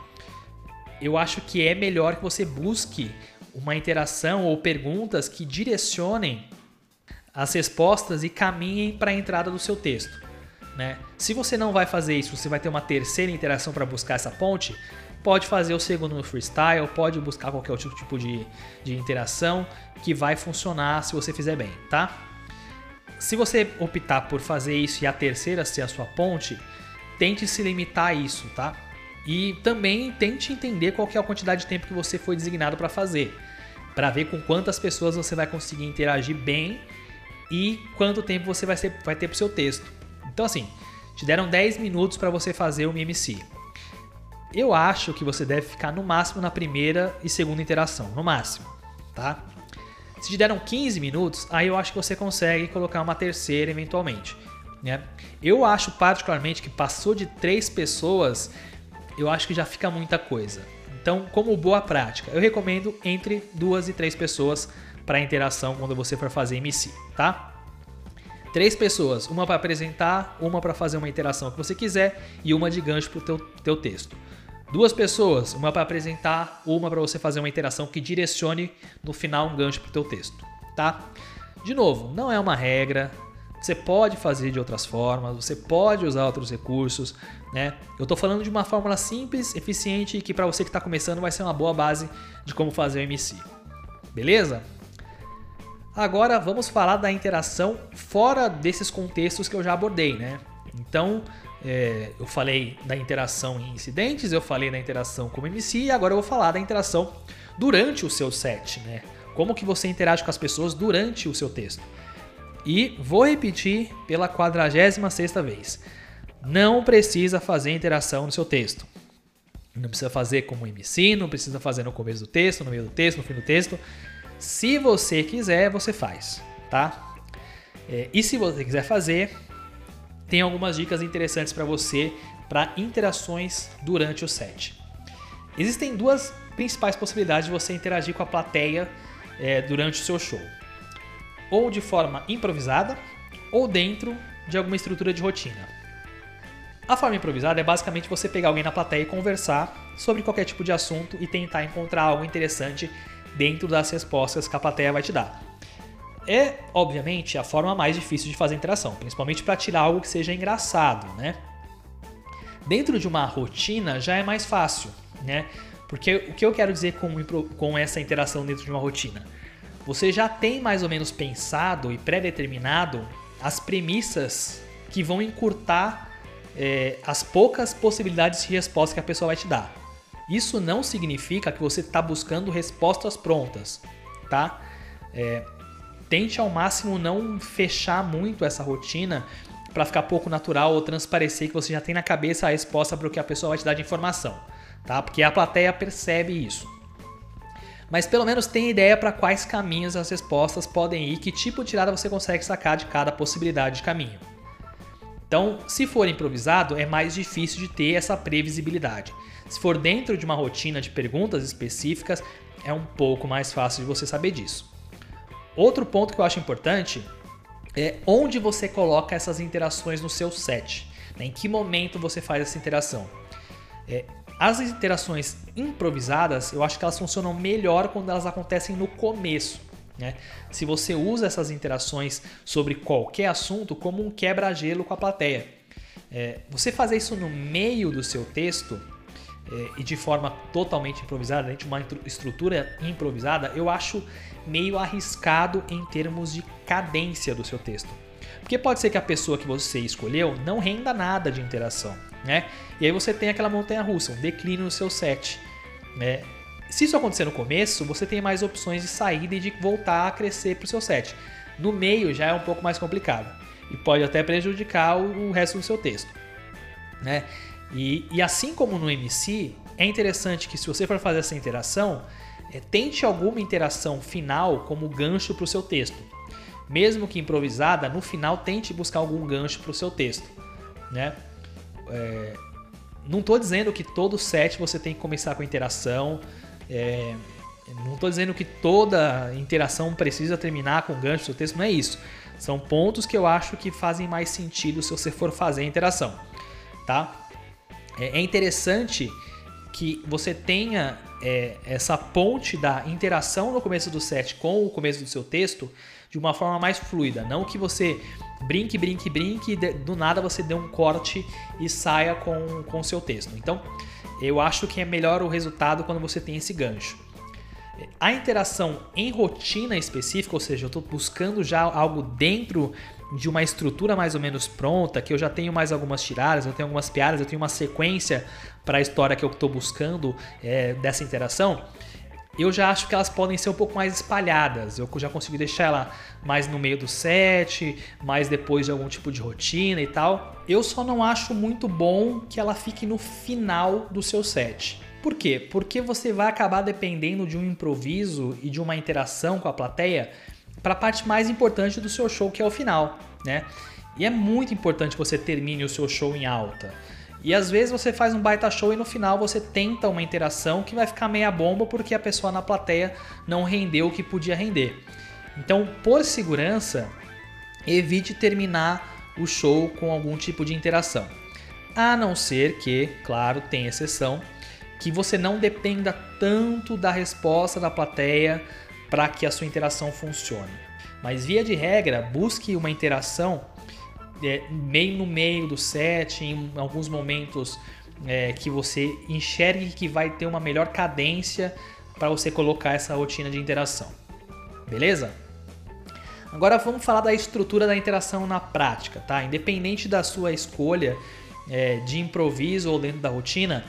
Eu acho que é melhor que você busque uma interação ou perguntas que direcionem as respostas e caminhem para a entrada do seu texto. Né? Se você não vai fazer isso, você vai ter uma terceira interação para buscar essa ponte, pode fazer o segundo no freestyle, pode buscar qualquer outro tipo de, de interação que vai funcionar se você fizer bem, tá? Se você optar por fazer isso e a terceira ser a sua ponte, tente se limitar a isso, tá? E também tente entender qual é a quantidade de tempo que você foi designado para fazer, para ver com quantas pessoas você vai conseguir interagir bem e quanto tempo você vai, ser, vai ter para o seu texto. Então, assim, te deram 10 minutos para você fazer o MMC. Eu acho que você deve ficar no máximo na primeira e segunda interação, no máximo, tá? Se te deram 15 minutos, aí eu acho que você consegue colocar uma terceira eventualmente. Né? Eu acho particularmente que passou de três pessoas, eu acho que já fica muita coisa. Então, como boa prática, eu recomendo entre duas e três pessoas para interação quando você for fazer MC, tá? Três pessoas, uma para apresentar, uma para fazer uma interação que você quiser e uma de gancho para o teu, teu texto. Duas pessoas, uma para apresentar, uma para você fazer uma interação que direcione no final um gancho para o teu texto, tá? De novo, não é uma regra, você pode fazer de outras formas, você pode usar outros recursos, né? Eu estou falando de uma fórmula simples, eficiente e que para você que está começando vai ser uma boa base de como fazer o MC. Beleza? Agora vamos falar da interação fora desses contextos que eu já abordei, né? Então, é, eu falei da interação em incidentes, eu falei da interação como MC e agora eu vou falar da interação durante o seu set, né? Como que você interage com as pessoas durante o seu texto. E vou repetir pela 46 vez. Não precisa fazer interação no seu texto. Não precisa fazer como MC, não precisa fazer no começo do texto, no meio do texto, no fim do texto. Se você quiser, você faz, tá? É, e se você quiser fazer, tem algumas dicas interessantes para você para interações durante o set. Existem duas principais possibilidades de você interagir com a plateia é, durante o seu show: ou de forma improvisada, ou dentro de alguma estrutura de rotina. A forma improvisada é basicamente você pegar alguém na plateia e conversar sobre qualquer tipo de assunto e tentar encontrar algo interessante dentro das respostas que a plateia vai te dar. É, obviamente, a forma mais difícil de fazer interação, principalmente para tirar algo que seja engraçado, né? Dentro de uma rotina já é mais fácil, né? Porque o que eu quero dizer com, com essa interação dentro de uma rotina? Você já tem mais ou menos pensado e pré-determinado as premissas que vão encurtar é, as poucas possibilidades de resposta que a pessoa vai te dar. Isso não significa que você está buscando respostas prontas, tá? É, tente ao máximo não fechar muito essa rotina para ficar pouco natural ou transparecer que você já tem na cabeça a resposta para o que a pessoa vai te dar de informação, tá? Porque a plateia percebe isso. Mas pelo menos tenha ideia para quais caminhos as respostas podem ir, que tipo de tirada você consegue sacar de cada possibilidade de caminho. Então, se for improvisado, é mais difícil de ter essa previsibilidade. Se for dentro de uma rotina de perguntas específicas, é um pouco mais fácil de você saber disso. Outro ponto que eu acho importante é onde você coloca essas interações no seu set. Né? Em que momento você faz essa interação? É, as interações improvisadas, eu acho que elas funcionam melhor quando elas acontecem no começo. Né? Se você usa essas interações sobre qualquer assunto como um quebra-gelo com a plateia. É, você fazer isso no meio do seu texto é, e de forma totalmente improvisada, dentro de uma estrutura improvisada, eu acho meio arriscado em termos de cadência do seu texto. Porque pode ser que a pessoa que você escolheu não renda nada de interação, né? E aí você tem aquela montanha russa, um declínio no seu set, né? Se isso acontecer no começo, você tem mais opções de saída e de voltar a crescer para o seu set. No meio já é um pouco mais complicado e pode até prejudicar o, resto do seu texto, né? E, e, assim como no MC, é interessante que se você for fazer essa interação, é, tente alguma interação final como gancho para o seu texto. Mesmo que improvisada, no final tente buscar algum gancho para o seu texto, né? É, não estou dizendo que todo set você tem que começar com interação. É, não estou dizendo que toda interação precisa terminar com gancho do texto, não é isso. São pontos que eu acho que fazem mais sentido se você for fazer a interação, tá? É, é interessante que você tenha é, essa ponte da interação no começo do set com o começo do seu texto de uma forma mais fluida, não que você brinque, brinque, brinque e do nada você dê um corte e saia com o seu texto. Então, eu acho que é melhor o resultado quando você tem esse gancho. A interação em rotina específica, ou seja, eu estou buscando já algo dentro de uma estrutura mais ou menos pronta, que eu já tenho mais algumas tiradas, eu tenho algumas piadas, eu tenho uma sequência para a história que eu estou buscando é, dessa interação, eu já acho que elas podem ser um pouco mais espalhadas. Eu já consigo deixar ela mais no meio do set, mais depois de algum tipo de rotina e tal. Eu só não acho muito bom que ela fique no final do seu set. Por quê? Porque você vai acabar dependendo de um improviso e de uma interação com a plateia para a parte mais importante do seu show, que é o final, né? E é muito importante que você termine o seu show em alta. E às vezes você faz um baita show e no final você tenta uma interação que vai ficar meia bomba porque a pessoa na plateia não rendeu o que podia render. Então, por segurança, evite terminar o show com algum tipo de interação. A não ser que, claro, tem exceção, que você não dependa tanto da resposta da plateia para que a sua interação funcione. Mas via de regra, busque uma interação é, meio no meio do set, em alguns momentos é, que você enxergue que vai ter uma melhor cadência para você colocar essa rotina de interação. Beleza? Agora vamos falar da estrutura da interação na prática, tá? Independente da sua escolha é, de improviso ou dentro da rotina,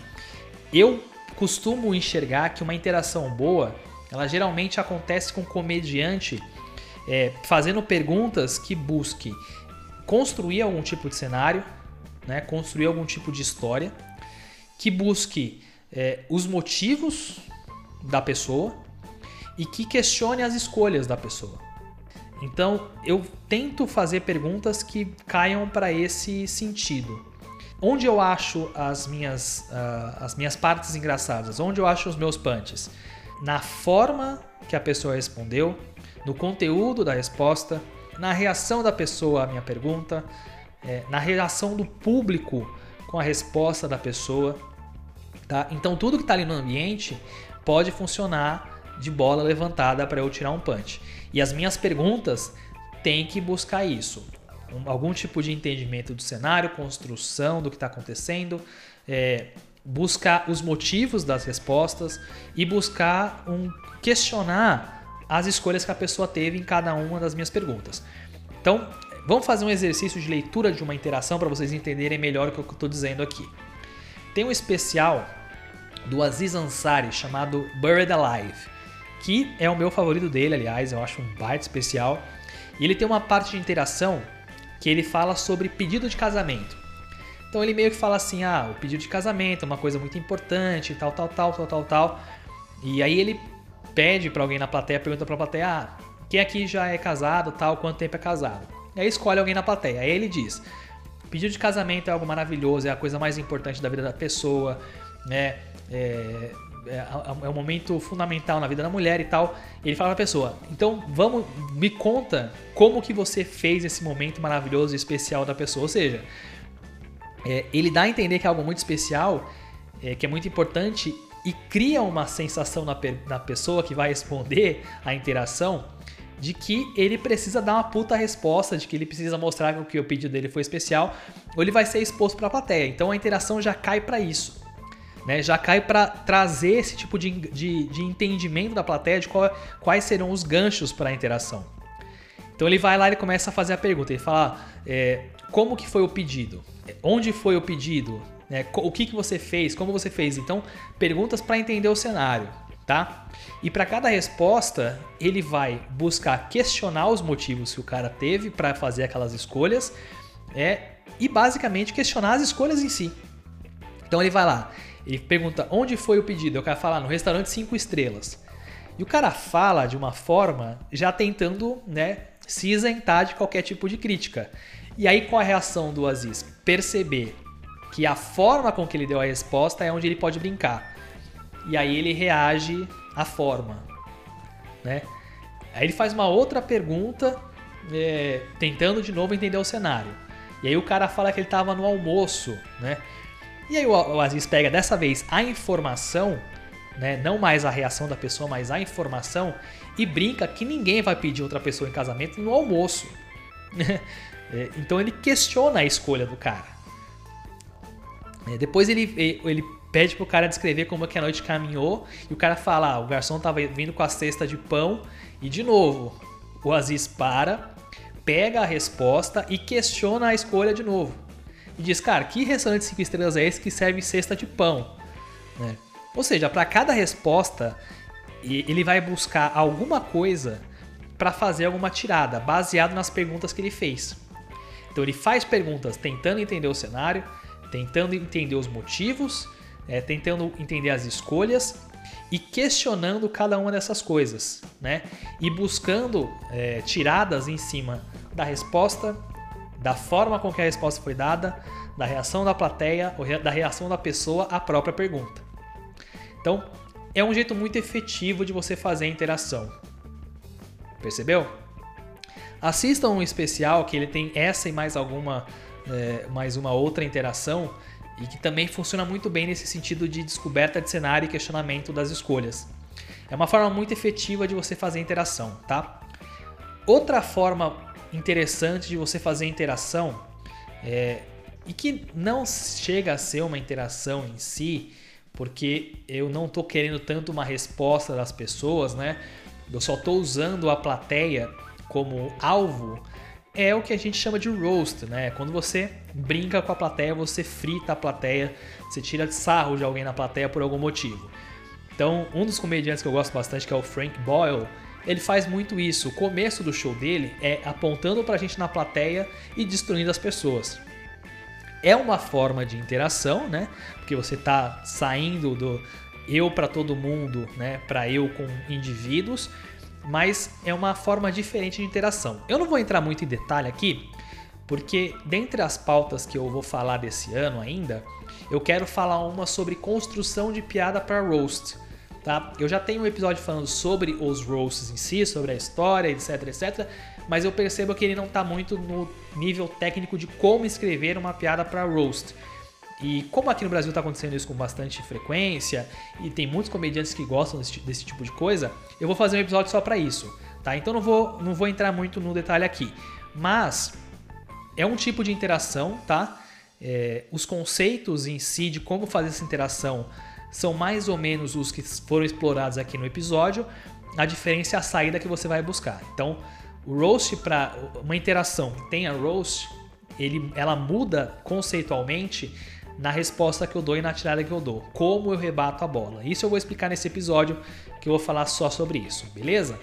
eu costumo enxergar que uma interação boa, ela geralmente acontece com o comediante é, fazendo perguntas que busque construir algum tipo de cenário, né, construir algum tipo de história, que busque é, os motivos da pessoa e que questione as escolhas da pessoa. Então eu tento fazer perguntas que caiam para esse sentido. Onde eu acho as minhas, uh, as minhas partes engraçadas? Onde eu acho os meus punches? Na forma que a pessoa respondeu, no conteúdo da resposta, na reação da pessoa à minha pergunta, é, na reação do público com a resposta da pessoa. Tá? Então tudo que está ali no ambiente pode funcionar de bola levantada para eu tirar um punch. E as minhas perguntas têm que buscar isso algum tipo de entendimento do cenário, construção do que está acontecendo, é, buscar os motivos das respostas e buscar um questionar as escolhas que a pessoa teve em cada uma das minhas perguntas. Então, vamos fazer um exercício de leitura de uma interação para vocês entenderem melhor o que eu estou dizendo aqui. Tem um especial do Aziz Ansari chamado Buried Alive, que é o meu favorito dele, aliás, eu acho um baita especial. E ele tem uma parte de interação que ele fala sobre pedido de casamento. Então ele meio que fala assim: ah, o pedido de casamento é uma coisa muito importante, tal, tal, tal, tal, tal, tal. E aí ele pede para alguém na plateia, pergunta para a plateia: ah, quem aqui já é casado, tal, quanto tempo é casado? E aí escolhe alguém na plateia. Aí ele diz: pedido de casamento é algo maravilhoso, é a coisa mais importante da vida da pessoa, né? É, é, é, um momento fundamental na vida da mulher e tal. E ele fala pra pessoa: então vamos, me conta como que você fez esse momento maravilhoso e especial da pessoa. Ou seja, é, ele dá a entender que é algo muito especial, é, que é muito importante e cria uma sensação na, na pessoa que vai responder a interação de que ele precisa dar uma puta resposta, de que ele precisa mostrar que o pedido dele foi especial, ou ele vai ser exposto para a plateia. Então a interação já cai para isso. né, já cai para trazer esse tipo de, de, de, entendimento da plateia de qual, quais serão os ganchos para a interação. Então ele vai lá e começa a fazer a pergunta. Ele fala é, como que foi o pedido, onde foi o pedido, né, o que, que você fez, como você fez. Então perguntas para entender o cenário, tá? E para cada resposta ele vai buscar questionar os motivos que o cara teve para fazer aquelas escolhas, é e basicamente questionar as escolhas em si. Então ele vai lá, ele pergunta onde foi o pedido. Eu quero falar no restaurante 5 estrelas. E o cara fala de uma forma já tentando né, se isentar de qualquer tipo de crítica. E aí qual a reação do Aziz? Perceber que a forma com que ele deu a resposta é onde ele pode brincar. E aí ele reage à forma. Né? Aí ele faz uma outra pergunta, é, tentando de novo entender o cenário. E aí o cara fala que ele estava no almoço, né? E aí o Aziz pega dessa vez a informação, né, não mais a reação da pessoa, mas a informação, e brinca que ninguém vai pedir outra pessoa em casamento no almoço. É, então ele questiona a escolha do cara. É, depois ele, ele pede pro cara descrever como é que a noite caminhou e o cara fala, ah, o garçom tava vindo com a cesta de pão e de novo o Aziz para, pega a resposta e questiona a escolha de novo e diz, cara, que restaurante 5 estrelas é esse que serve cesta de pão? Né? Ou seja, para cada resposta, ele vai buscar alguma coisa para fazer alguma tirada, baseado nas perguntas que ele fez. Então ele faz perguntas tentando entender o cenário, tentando entender os motivos, é, tentando entender as escolhas e questionando cada uma dessas coisas, né? E buscando é, tiradas em cima da resposta da forma com que a resposta foi dada, da reação da plateia ou da reação da pessoa à própria pergunta. Então, é um jeito muito efetivo de você fazer a interação. Percebeu? Assista um especial que ele tem essa e mais alguma, é, mais uma outra interação e que também funciona muito bem nesse sentido de descoberta de cenário e questionamento das escolhas. É uma forma muito efetiva de você fazer interação, tá? Outra forma interessante de você fazer interação é, e que não chega a ser uma interação em si, porque eu não estou querendo tanto uma resposta das pessoas, né? Eu só estou usando a plateia como alvo. É o que a gente chama de roast, né? Quando você brinca com a plateia, você frita a plateia, você tira sarro de alguém na plateia por algum motivo. Então, um dos comediantes que eu gosto bastante, que é o Frank Boyle, ele faz muito isso. O começo do show dele é apontando pra gente na plateia e destruindo as pessoas. É uma forma de interação, né? Porque você tá saindo do eu para todo mundo, né, para eu com indivíduos, mas é uma forma diferente de interação. Eu não vou entrar muito em detalhe aqui, porque dentre as pautas que eu vou falar desse ano ainda, eu quero falar uma sobre construção de piada para roast. Tá? Eu já tenho um episódio falando sobre os roasts em si, sobre a história, etc, etc, mas eu percebo que ele não está muito no nível técnico de como escrever uma piada para roast. E como aqui no Brasil está acontecendo isso com bastante frequência e tem muitos comediantes que gostam desse, desse tipo de coisa, eu vou fazer um episódio só para isso, tá? Então não vou, não vou entrar muito no detalhe aqui, mas é um tipo de interação, tá? É, os conceitos em si de como fazer essa interação são mais ou menos os que foram explorados aqui no episódio. A diferença é a saída que você vai buscar. Então, o roast para uma interação que tenha roast, ele, ela muda conceitualmente na resposta que eu dou e na tirada que eu dou. Como eu rebato a bola. Isso eu vou explicar nesse episódio que eu vou falar só sobre isso, beleza?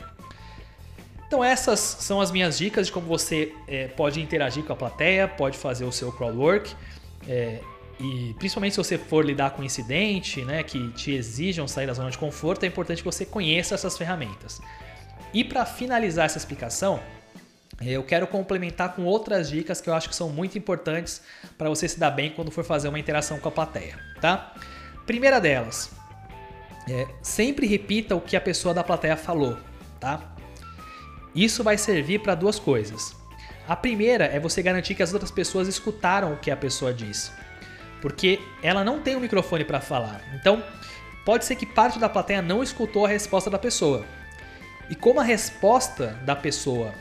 Então essas são as minhas dicas de como você é, pode interagir com a plateia, pode fazer o seu crowdwork. É, e principalmente se você for lidar com incidente, né, que te exijam sair da zona de conforto, é importante que você conheça essas ferramentas. E para finalizar essa explicação, eu quero complementar com outras dicas que eu acho que são muito importantes para você se dar bem quando for fazer uma interação com a plateia, tá? Primeira delas, é, sempre repita o que a pessoa da plateia falou, tá? Isso vai servir para duas coisas. A primeira é você garantir que as outras pessoas escutaram o que a pessoa disse porque ela não tem o um microfone para falar. Então, pode ser que parte da plateia não escutou a resposta da pessoa. E como a resposta da pessoa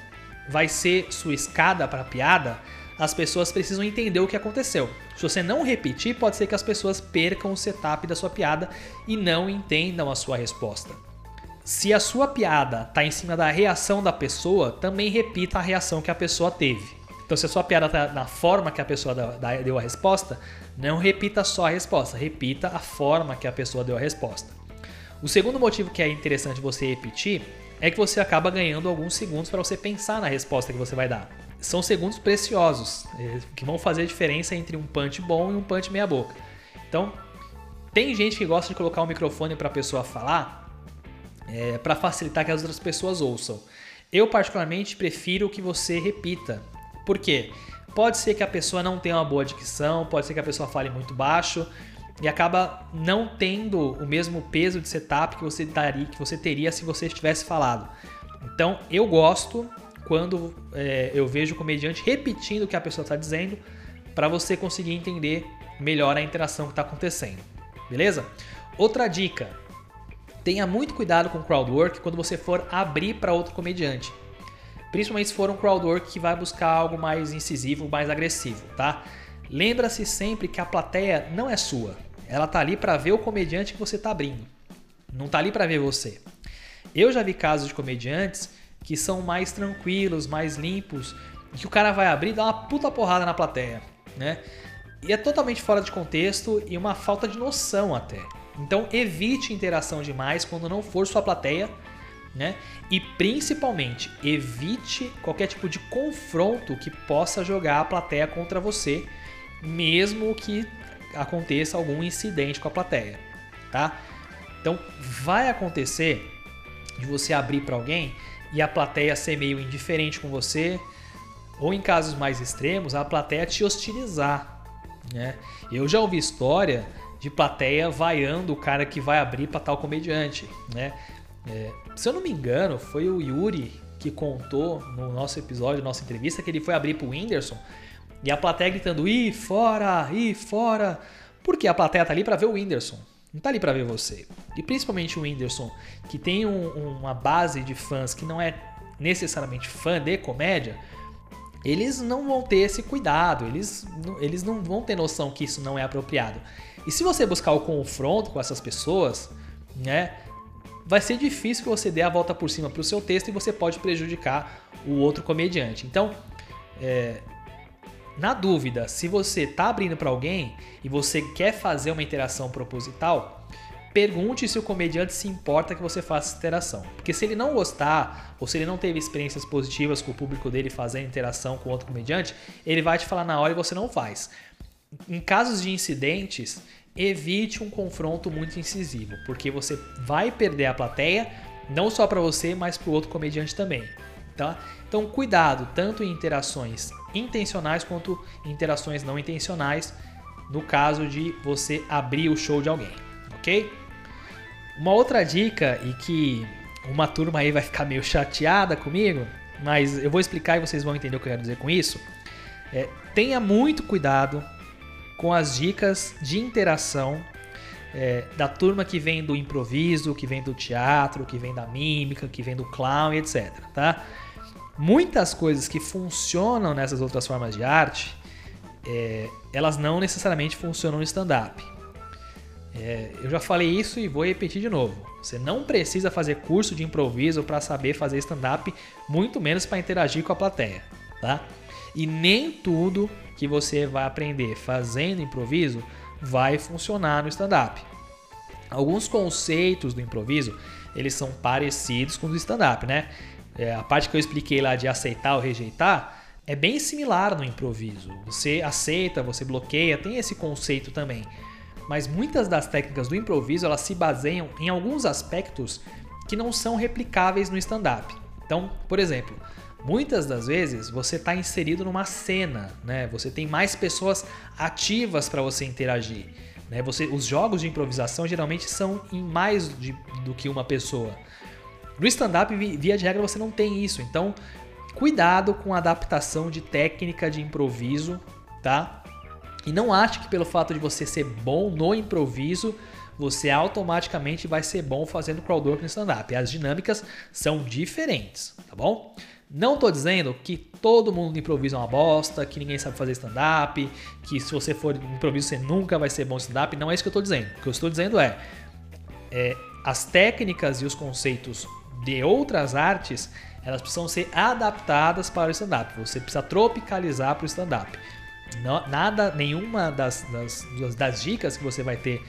vai ser sua escada para a piada, as pessoas precisam entender o que aconteceu. Se você não repetir, pode ser que as pessoas percam o setup da sua piada e não entendam a sua resposta. Se a sua piada está em cima da reação da pessoa, também repita a reação que a pessoa teve. Então, se a sua piada está na forma que a pessoa deu a resposta, não repita só a resposta, repita a forma que a pessoa deu a resposta. O segundo motivo que é interessante você repetir é que você acaba ganhando alguns segundos para você pensar na resposta que você vai dar. São segundos preciosos, eh, que vão fazer a diferença entre um punch bom e um punch meia boca. Então, tem gente que gosta de colocar o microfone para a pessoa falar é, para facilitar que as outras pessoas ouçam. Eu, particularmente, prefiro que você repita. Por quê? Pode ser que a pessoa não tenha uma boa dicção, pode ser que a pessoa fale muito baixo, e acaba não tendo o mesmo peso de setup que você, daria, que você teria se você tivesse falado. Então eu gosto quando é, eu vejo o comediante repetindo o que a pessoa está dizendo para você conseguir entender melhor a interação que está acontecendo. Beleza? Outra dica: tenha muito cuidado com o crowdwork quando você for abrir para outro comediante. Principalmente se for um crowdwork que vai buscar algo mais incisivo, mais agressivo, tá? Lembra-se sempre que a plateia não é sua. Ela tá ali para ver o comediante que você tá abrindo. Não tá ali para ver você. Eu já vi casos de comediantes que são mais tranquilos, mais limpos, que o cara vai abrir e dá uma puta porrada na plateia, né? E é totalmente fora de contexto e uma falta de noção até. Então evite interação demais quando não for sua plateia, né? E principalmente evite qualquer tipo de confronto que possa jogar a plateia contra você, mesmo que aconteça algum incidente com a plateia, tá? Então vai acontecer de você abrir para alguém e a plateia ser meio indiferente com você, ou em casos mais extremos, a plateia te hostilizar, né? Eu já ouvi história de plateia vaiando o cara que vai abrir para tal comediante, né? É, se eu não me engano, foi o Yuri que contou no nosso episódio, nossa entrevista, que ele foi abrir pro Whindersson e a plateia gritando: "Ih, fora! Ih, fora!" Porque a plateia tá ali para ver o Whindersson, não tá ali para ver você. E principalmente o Whindersson, que tem um, uma base de fãs que não é necessariamente fã de comédia, eles não vão ter esse cuidado, eles, eles não vão ter noção que isso não é apropriado. E se você buscar o confronto com essas pessoas, né, vai ser difícil que você dê a volta por cima para o seu texto e você pode prejudicar o outro comediante. Então, é, na dúvida, se você está abrindo para alguém e você quer fazer uma interação proposital, pergunte se o comediante se importa que você faça essa interação. Porque se ele não gostar, ou se ele não teve experiências positivas com o público dele fazendo interação com outro comediante, ele vai te falar na hora e você não faz. Em casos de incidentes, evite um confronto muito incisivo, porque você vai perder a plateia, não só para você, mas para o outro comediante também. Tá? Então, cuidado tanto em interações intencionais quanto interações não intencionais, no caso de você abrir o show de alguém, ok? Uma outra dica e que uma turma aí vai ficar meio chateada comigo, mas eu vou explicar e vocês vão entender o que eu quero dizer com isso. É, tenha muito cuidado com as dicas de interação é, da turma que vem do improviso, que vem do teatro, que vem da mímica, que vem do clown, etc. Tá? Muitas coisas que funcionam nessas outras formas de arte, é, elas não necessariamente funcionam no stand-up. É, eu já falei isso e vou repetir de novo. Você não precisa fazer curso de improviso para saber fazer stand-up, muito menos para interagir com a plateia, tá? E nem tudo que você vai aprender fazendo improviso vai funcionar no stand-up. Alguns conceitos do improviso, eles são parecidos com o stand-up, né? É, a parte que eu expliquei lá de aceitar ou rejeitar é bem similar no improviso. Você aceita, você bloqueia, tem esse conceito também. Mas muitas das técnicas do improviso, elas se baseiam em alguns aspectos que não são replicáveis no stand-up. Então, por exemplo, Muitas das vezes você está inserido numa cena, né? Você tem mais pessoas ativas para você interagir. Né? Você, os jogos de improvisação geralmente são em mais de, do que uma pessoa. No stand-up, via de regra, você não tem isso. Então, cuidado com a adaptação de técnica de improviso, tá? E não ache que pelo fato de você ser bom no improviso, você automaticamente vai ser bom fazendo crowdwork no stand-up. As dinâmicas são diferentes, tá bom? Não tô dizendo que todo mundo improvisa uma bosta, que ninguém sabe fazer stand-up, que se você for improviso você nunca vai ser bom stand-up. Não é isso que eu tô dizendo. O que eu estou dizendo é, é as técnicas e os conceitos de outras artes elas precisam ser adaptadas para o stand-up. Você precisa tropicalizar para o stand-up. Nada, nenhuma das, das, das, dicas que você vai ter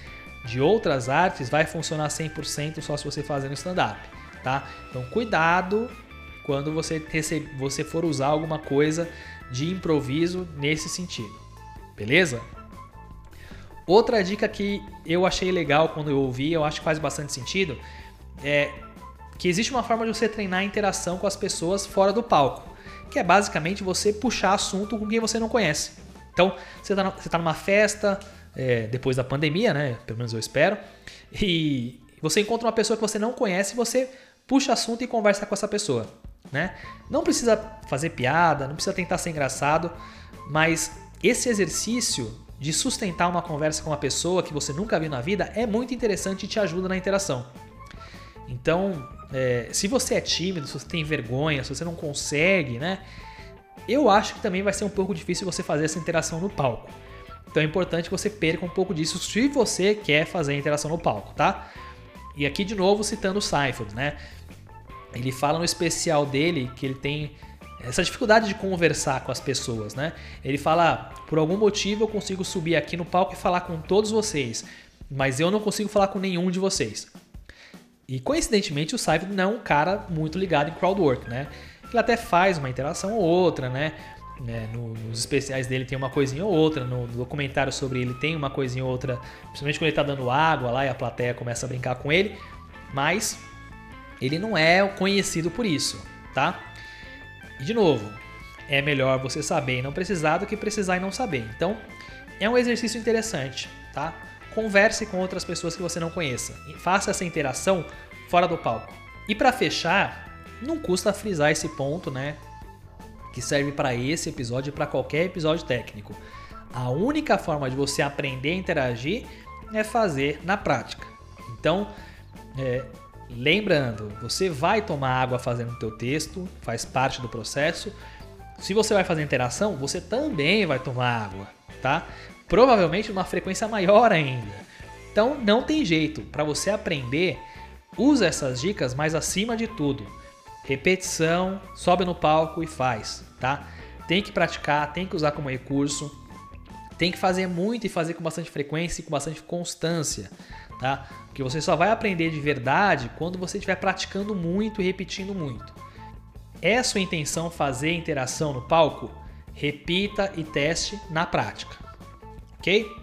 de outras artes vai funcionar 100% só se você fazer no stand-up, tá? Então cuidado quando você, recebe, você for usar alguma coisa de improviso nesse sentido, beleza? Outra dica que eu achei legal quando eu ouvi, eu acho que faz bastante sentido, é que existe uma forma de você treinar a interação com as pessoas fora do palco, que é basicamente você puxar assunto com quem você não conhece. Então, você está tá numa festa, é, depois da pandemia, né? Pelo menos eu espero, e você encontra uma pessoa que você não conhece e você puxa assunto e conversa com essa pessoa, né? Não precisa fazer piada, não precisa tentar ser engraçado, mas esse exercício de sustentar uma conversa com uma pessoa que você nunca viu na vida é muito interessante e te ajuda na interação. Então, é, se você é tímido, se você tem vergonha, se você não consegue, né? Eu acho que também vai ser um pouco difícil você fazer essa interação no palco. Então é importante que você perca um pouco disso se você quer fazer a interação no palco, tá? E aqui de novo citando o Seinfeld, né? Ele fala no especial dele que ele tem essa dificuldade de conversar com as pessoas, né? Ele fala, por algum motivo eu consigo subir aqui no palco e falar com todos vocês, mas eu não consigo falar com nenhum de vocês. E coincidentemente o Seinfeld não é um cara muito ligado em crowdwork, né? Ele até faz uma interação ou outra, né? né? nos especiais dele tem uma coisinha ou outra, no documentário sobre ele tem uma coisinha ou outra, principalmente quando ele tá dando água lá e a plateia começa a brincar com ele, mas ele não é conhecido por isso, tá? E de novo, é melhor você saber e não precisar do que precisar e não saber. Então, é um exercício interessante, tá? Converse com outras pessoas que você não conheça. Faça essa interação fora do palco. E para fechar, não custa frisar esse ponto, né? Que serve para esse episódio e para qualquer episódio técnico. A única forma de você aprender a interagir é fazer na prática. Então, é, lembrando, você vai tomar água fazendo o teu texto, faz parte do processo. Se você vai fazer interação, você também vai tomar água, tá? Provavelmente numa frequência maior ainda. Então não tem jeito, para você aprender, usa essas dicas, mas acima de tudo, repetição, sobe no palco e faz, tá? Tem que praticar, tem que usar como recurso, tem que fazer muito e fazer com bastante frequência e com bastante constância, tá? Porque você só vai aprender de verdade quando você estiver praticando muito e repetindo muito. É sua intenção fazer interação no palco? Repita e teste na prática ok?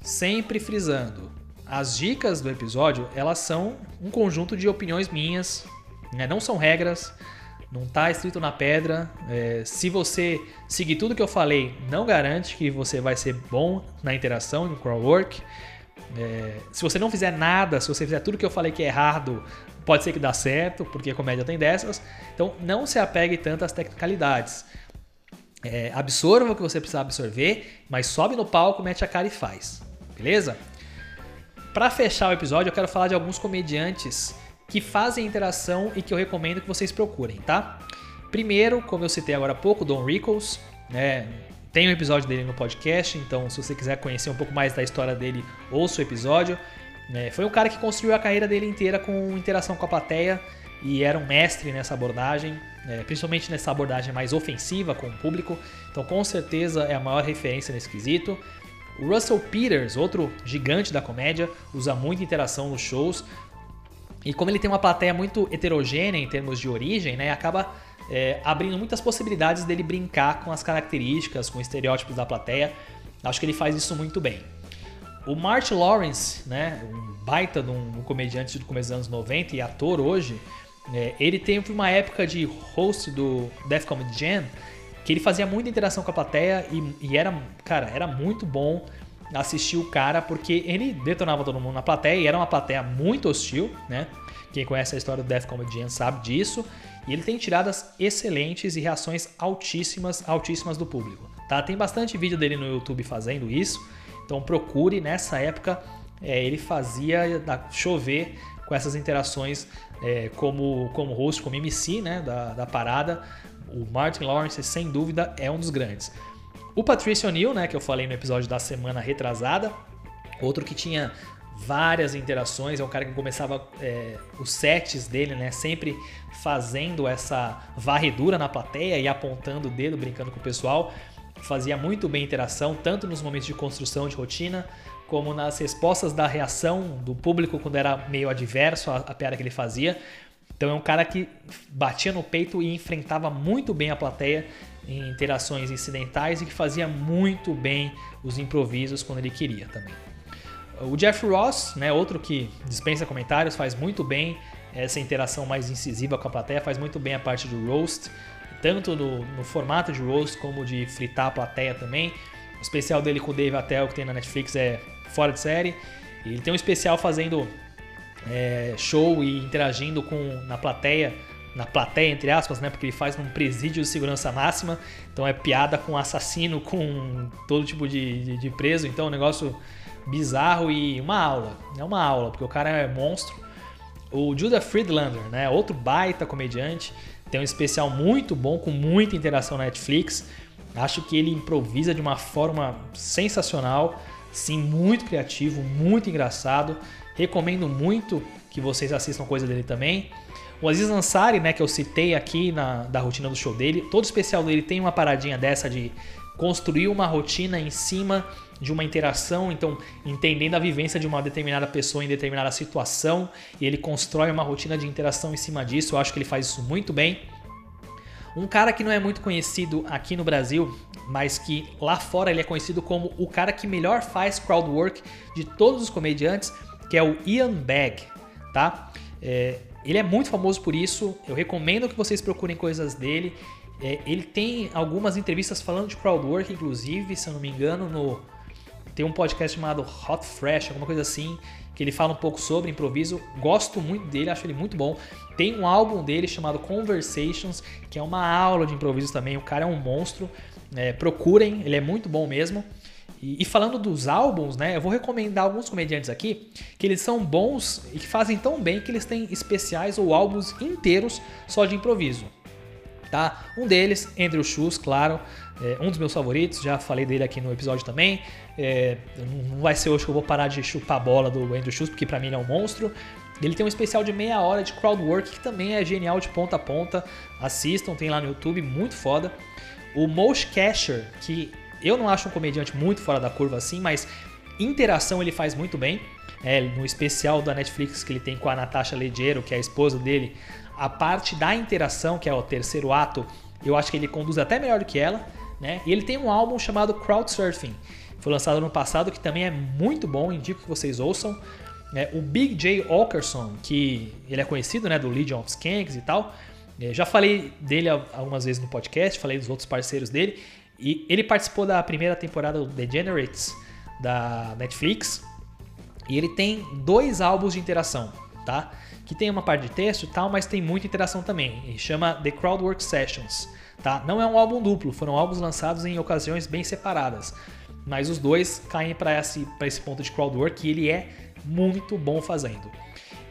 Sempre frisando, as dicas do episódio elas são um conjunto de opiniões minhas, né? não são regras, não está escrito na pedra. É, se você seguir tudo que eu falei, não garante que você vai ser bom na interação, no crowdwork. É, se você não fizer nada, se você fizer tudo que eu falei que é errado, pode ser que dá certo, porque a comédia tem dessas. Então não se apegue tanto às tecnicalidades. É, absorva o que você precisa absorver, mas sobe no palco, mete a cara e faz. Beleza? Para fechar o episódio, eu quero falar de alguns comediantes que fazem interação e que eu recomendo que vocês procurem, tá? Primeiro, como eu citei agora há pouco, Don Rickles, né? Tem um episódio dele no podcast, então se você quiser conhecer um pouco mais da história dele, ouça o episódio. É, foi um cara que construiu a carreira dele inteira com interação com a plateia e era um mestre nessa abordagem, é, principalmente nessa abordagem mais ofensiva com o público. Então, com certeza, é a maior referência nesse quesito. O Russell Peters, outro gigante da comédia, usa muita interação nos shows. E como ele tem uma plateia muito heterogênea em termos de origem, né, acaba é, abrindo muitas possibilidades dele brincar com as características, com estereótipos da plateia. Acho que ele faz isso muito bem. O Martin Lawrence, né, um baita de um, um comediante do começo dos anos 90 e ator hoje, é, ele teve uma época de host do Death Comedy Jam que ele fazia muita interação com a plateia e, e, era, cara, era muito bom assistir o cara porque ele detonava todo mundo na plateia e era uma plateia muito hostil, né? Quem conhece a história do Death Comedy Jam sabe disso. E ele tem tiradas excelentes e reações altíssimas, altíssimas do público. Tá? Tem bastante vídeo dele no YouTube fazendo isso. Então procure nessa época é, ele fazia chover com essas interações é, como, como host, como MC né, da, da parada. O Martin Lawrence, sem dúvida, é um dos grandes. O Patricio O'Neill, né, que eu falei no episódio da semana retrasada, outro que tinha várias interações, é um cara que começava é, os sets dele, né, sempre fazendo essa varredura na plateia e apontando o dedo, brincando com o pessoal. Fazia muito bem interação, tanto nos momentos de construção de rotina, como nas respostas da reação do público quando era meio adverso à, à piada que ele fazia. Então é um cara que batia no peito e enfrentava muito bem a plateia em interações incidentais e que fazia muito bem os improvisos quando ele queria também. O Jeff Ross, né, outro que dispensa comentários, faz muito bem essa interação mais incisiva com a plateia, faz muito bem a parte do roast, tanto no, no formato de roast como de fritar a plateia também. O especial dele com o Dave Attell que tem na Netflix é fora de série. E ele tem um especial fazendo é, show e interagindo com na plateia na plateia, entre aspas, né? Porque ele faz num presídio de segurança máxima. Então é piada com assassino, com todo tipo de, de, de preso. Então é um negócio bizarro e uma aula. É uma aula, porque o cara é monstro. O Judah Friedlander, né? Outro baita comediante. Tem um especial muito bom, com muita interação na Netflix. Acho que ele improvisa de uma forma sensacional. Sim, muito criativo, muito engraçado. Recomendo muito que vocês assistam coisa dele também. O Aziz Ansari, né, que eu citei aqui na da rotina do show dele, todo especial dele tem uma paradinha dessa de construir uma rotina em cima de uma interação, então entendendo a vivência de uma determinada pessoa em determinada situação, e ele constrói uma rotina de interação em cima disso. Eu acho que ele faz isso muito bem. Um cara que não é muito conhecido aqui no Brasil, mas que lá fora ele é conhecido como o cara que melhor faz crowd work de todos os comediantes, que é o Ian Bagg, tá? É, ele é muito famoso por isso. Eu recomendo que vocês procurem coisas dele. É, ele tem algumas entrevistas falando de crowdwork, inclusive, se eu não me engano, no tem um podcast chamado Hot Fresh, alguma coisa assim, que ele fala um pouco sobre improviso. Gosto muito dele, acho ele muito bom. Tem um álbum dele chamado Conversations, que é uma aula de improviso também. O cara é um monstro. É, procurem, ele é muito bom mesmo. E, e, falando dos álbuns, né, eu vou recomendar alguns comediantes aqui que eles são bons e que fazem tão bem que eles têm especiais ou álbuns inteiros só de improviso. Tá? Um deles, Andrew Schultz, claro, é um dos meus favoritos, já falei dele aqui no episódio também. É, não vai ser hoje que eu vou parar de chupar a bola do Andrew Schultz, porque para mim ele é um monstro. Ele tem um especial de meia hora de crowdwork que também é genial de ponta a ponta. Assistam, tem lá no YouTube, muito foda. O Mosh Casher, que eu não acho um comediante muito fora da curva assim, mas interação ele faz muito bem. É, no especial da Netflix que ele tem com a Natasha Leggero, que é a esposa dele, a parte da interação, que é o terceiro ato, eu acho que ele conduz até melhor do que ela. Né? E ele tem um álbum chamado Crowdsurfing, foi lançado no passado, que também é muito bom, indico que vocês ouçam. É, o Big J. Okerson, que ele é conhecido né, do Legion of Skanks e tal, é, já falei dele algumas vezes no podcast, falei dos outros parceiros dele. E ele participou da primeira temporada do Degenerates da Netflix. E ele tem dois álbuns de interação, tá? Que tem uma parte de texto e tal, mas tem muita interação também. Ele chama The Crowdwork Sessions, tá? Não é um álbum duplo, foram álbuns lançados em ocasiões bem separadas. Mas os dois caem para esse, esse ponto de crowdwork e ele é muito bom fazendo.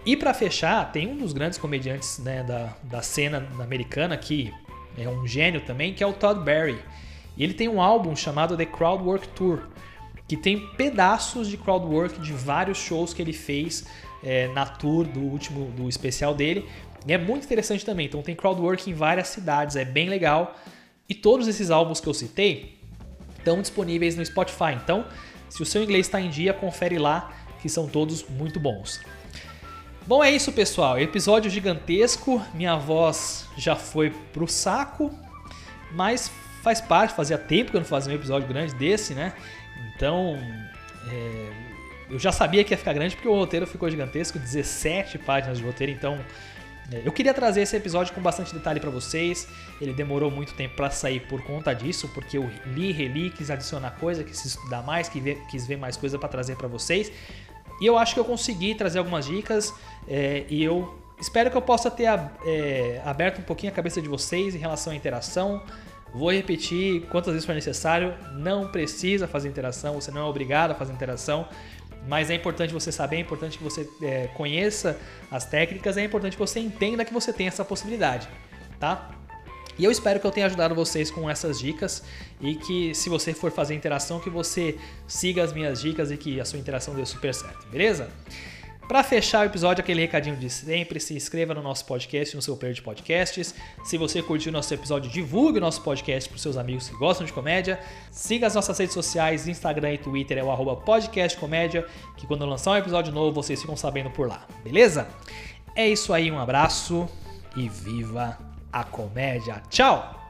E para fechar, tem um dos grandes comediantes né, da, da cena americana que é um gênio também, que é o Todd Barry. E ele tem um álbum chamado The Crowdwork Tour, que tem pedaços de crowdwork de vários shows que ele fez é, na tour do último do especial dele. E é muito interessante também. Então tem crowdwork em várias cidades, é bem legal. E todos esses álbuns que eu citei estão disponíveis no Spotify. Então, se o seu inglês está em dia, confere lá, que são todos muito bons. Bom, é isso, pessoal. Episódio gigantesco. Minha voz já foi pro saco, mas faz parte, fazia tempo que eu não fazia um episódio grande desse, né? Então, é, eu já sabia que ia ficar grande porque o roteiro ficou gigantesco 17 páginas de roteiro, então é, eu queria trazer esse episódio com bastante detalhe para vocês. Ele demorou muito tempo para sair por conta disso, porque eu li, reli, quis adicionar coisa, quis estudar mais, quis ver, quis ver mais coisa para trazer para vocês. E eu acho que eu consegui trazer algumas dicas é, e eu espero que eu possa ter é, aberto um pouquinho a cabeça de vocês em relação à interação, Vou repetir quantas vezes for necessário. Não precisa fazer interação, você não é obrigado a fazer interação. Mas é importante você saber, é importante que você é, conheça as técnicas, é importante que você entenda que você tem essa possibilidade, tá? E eu espero que eu tenha ajudado vocês com essas dicas e que se você for fazer interação, que você siga as minhas dicas e que a sua interação dê super certo, beleza? Para fechar o episódio, aquele recadinho de sempre, se inscreva no nosso podcast, no seu player de podcasts. Se você curtiu o nosso episódio, divulgue o nosso podcast para seus amigos que gostam de comédia. Siga as nossas redes sociais, Instagram e Twitter é o arroba podcastcomédia, que quando lançar um episódio novo, vocês ficam sabendo por lá, beleza? É isso aí, um abraço e viva a comédia. Tchau!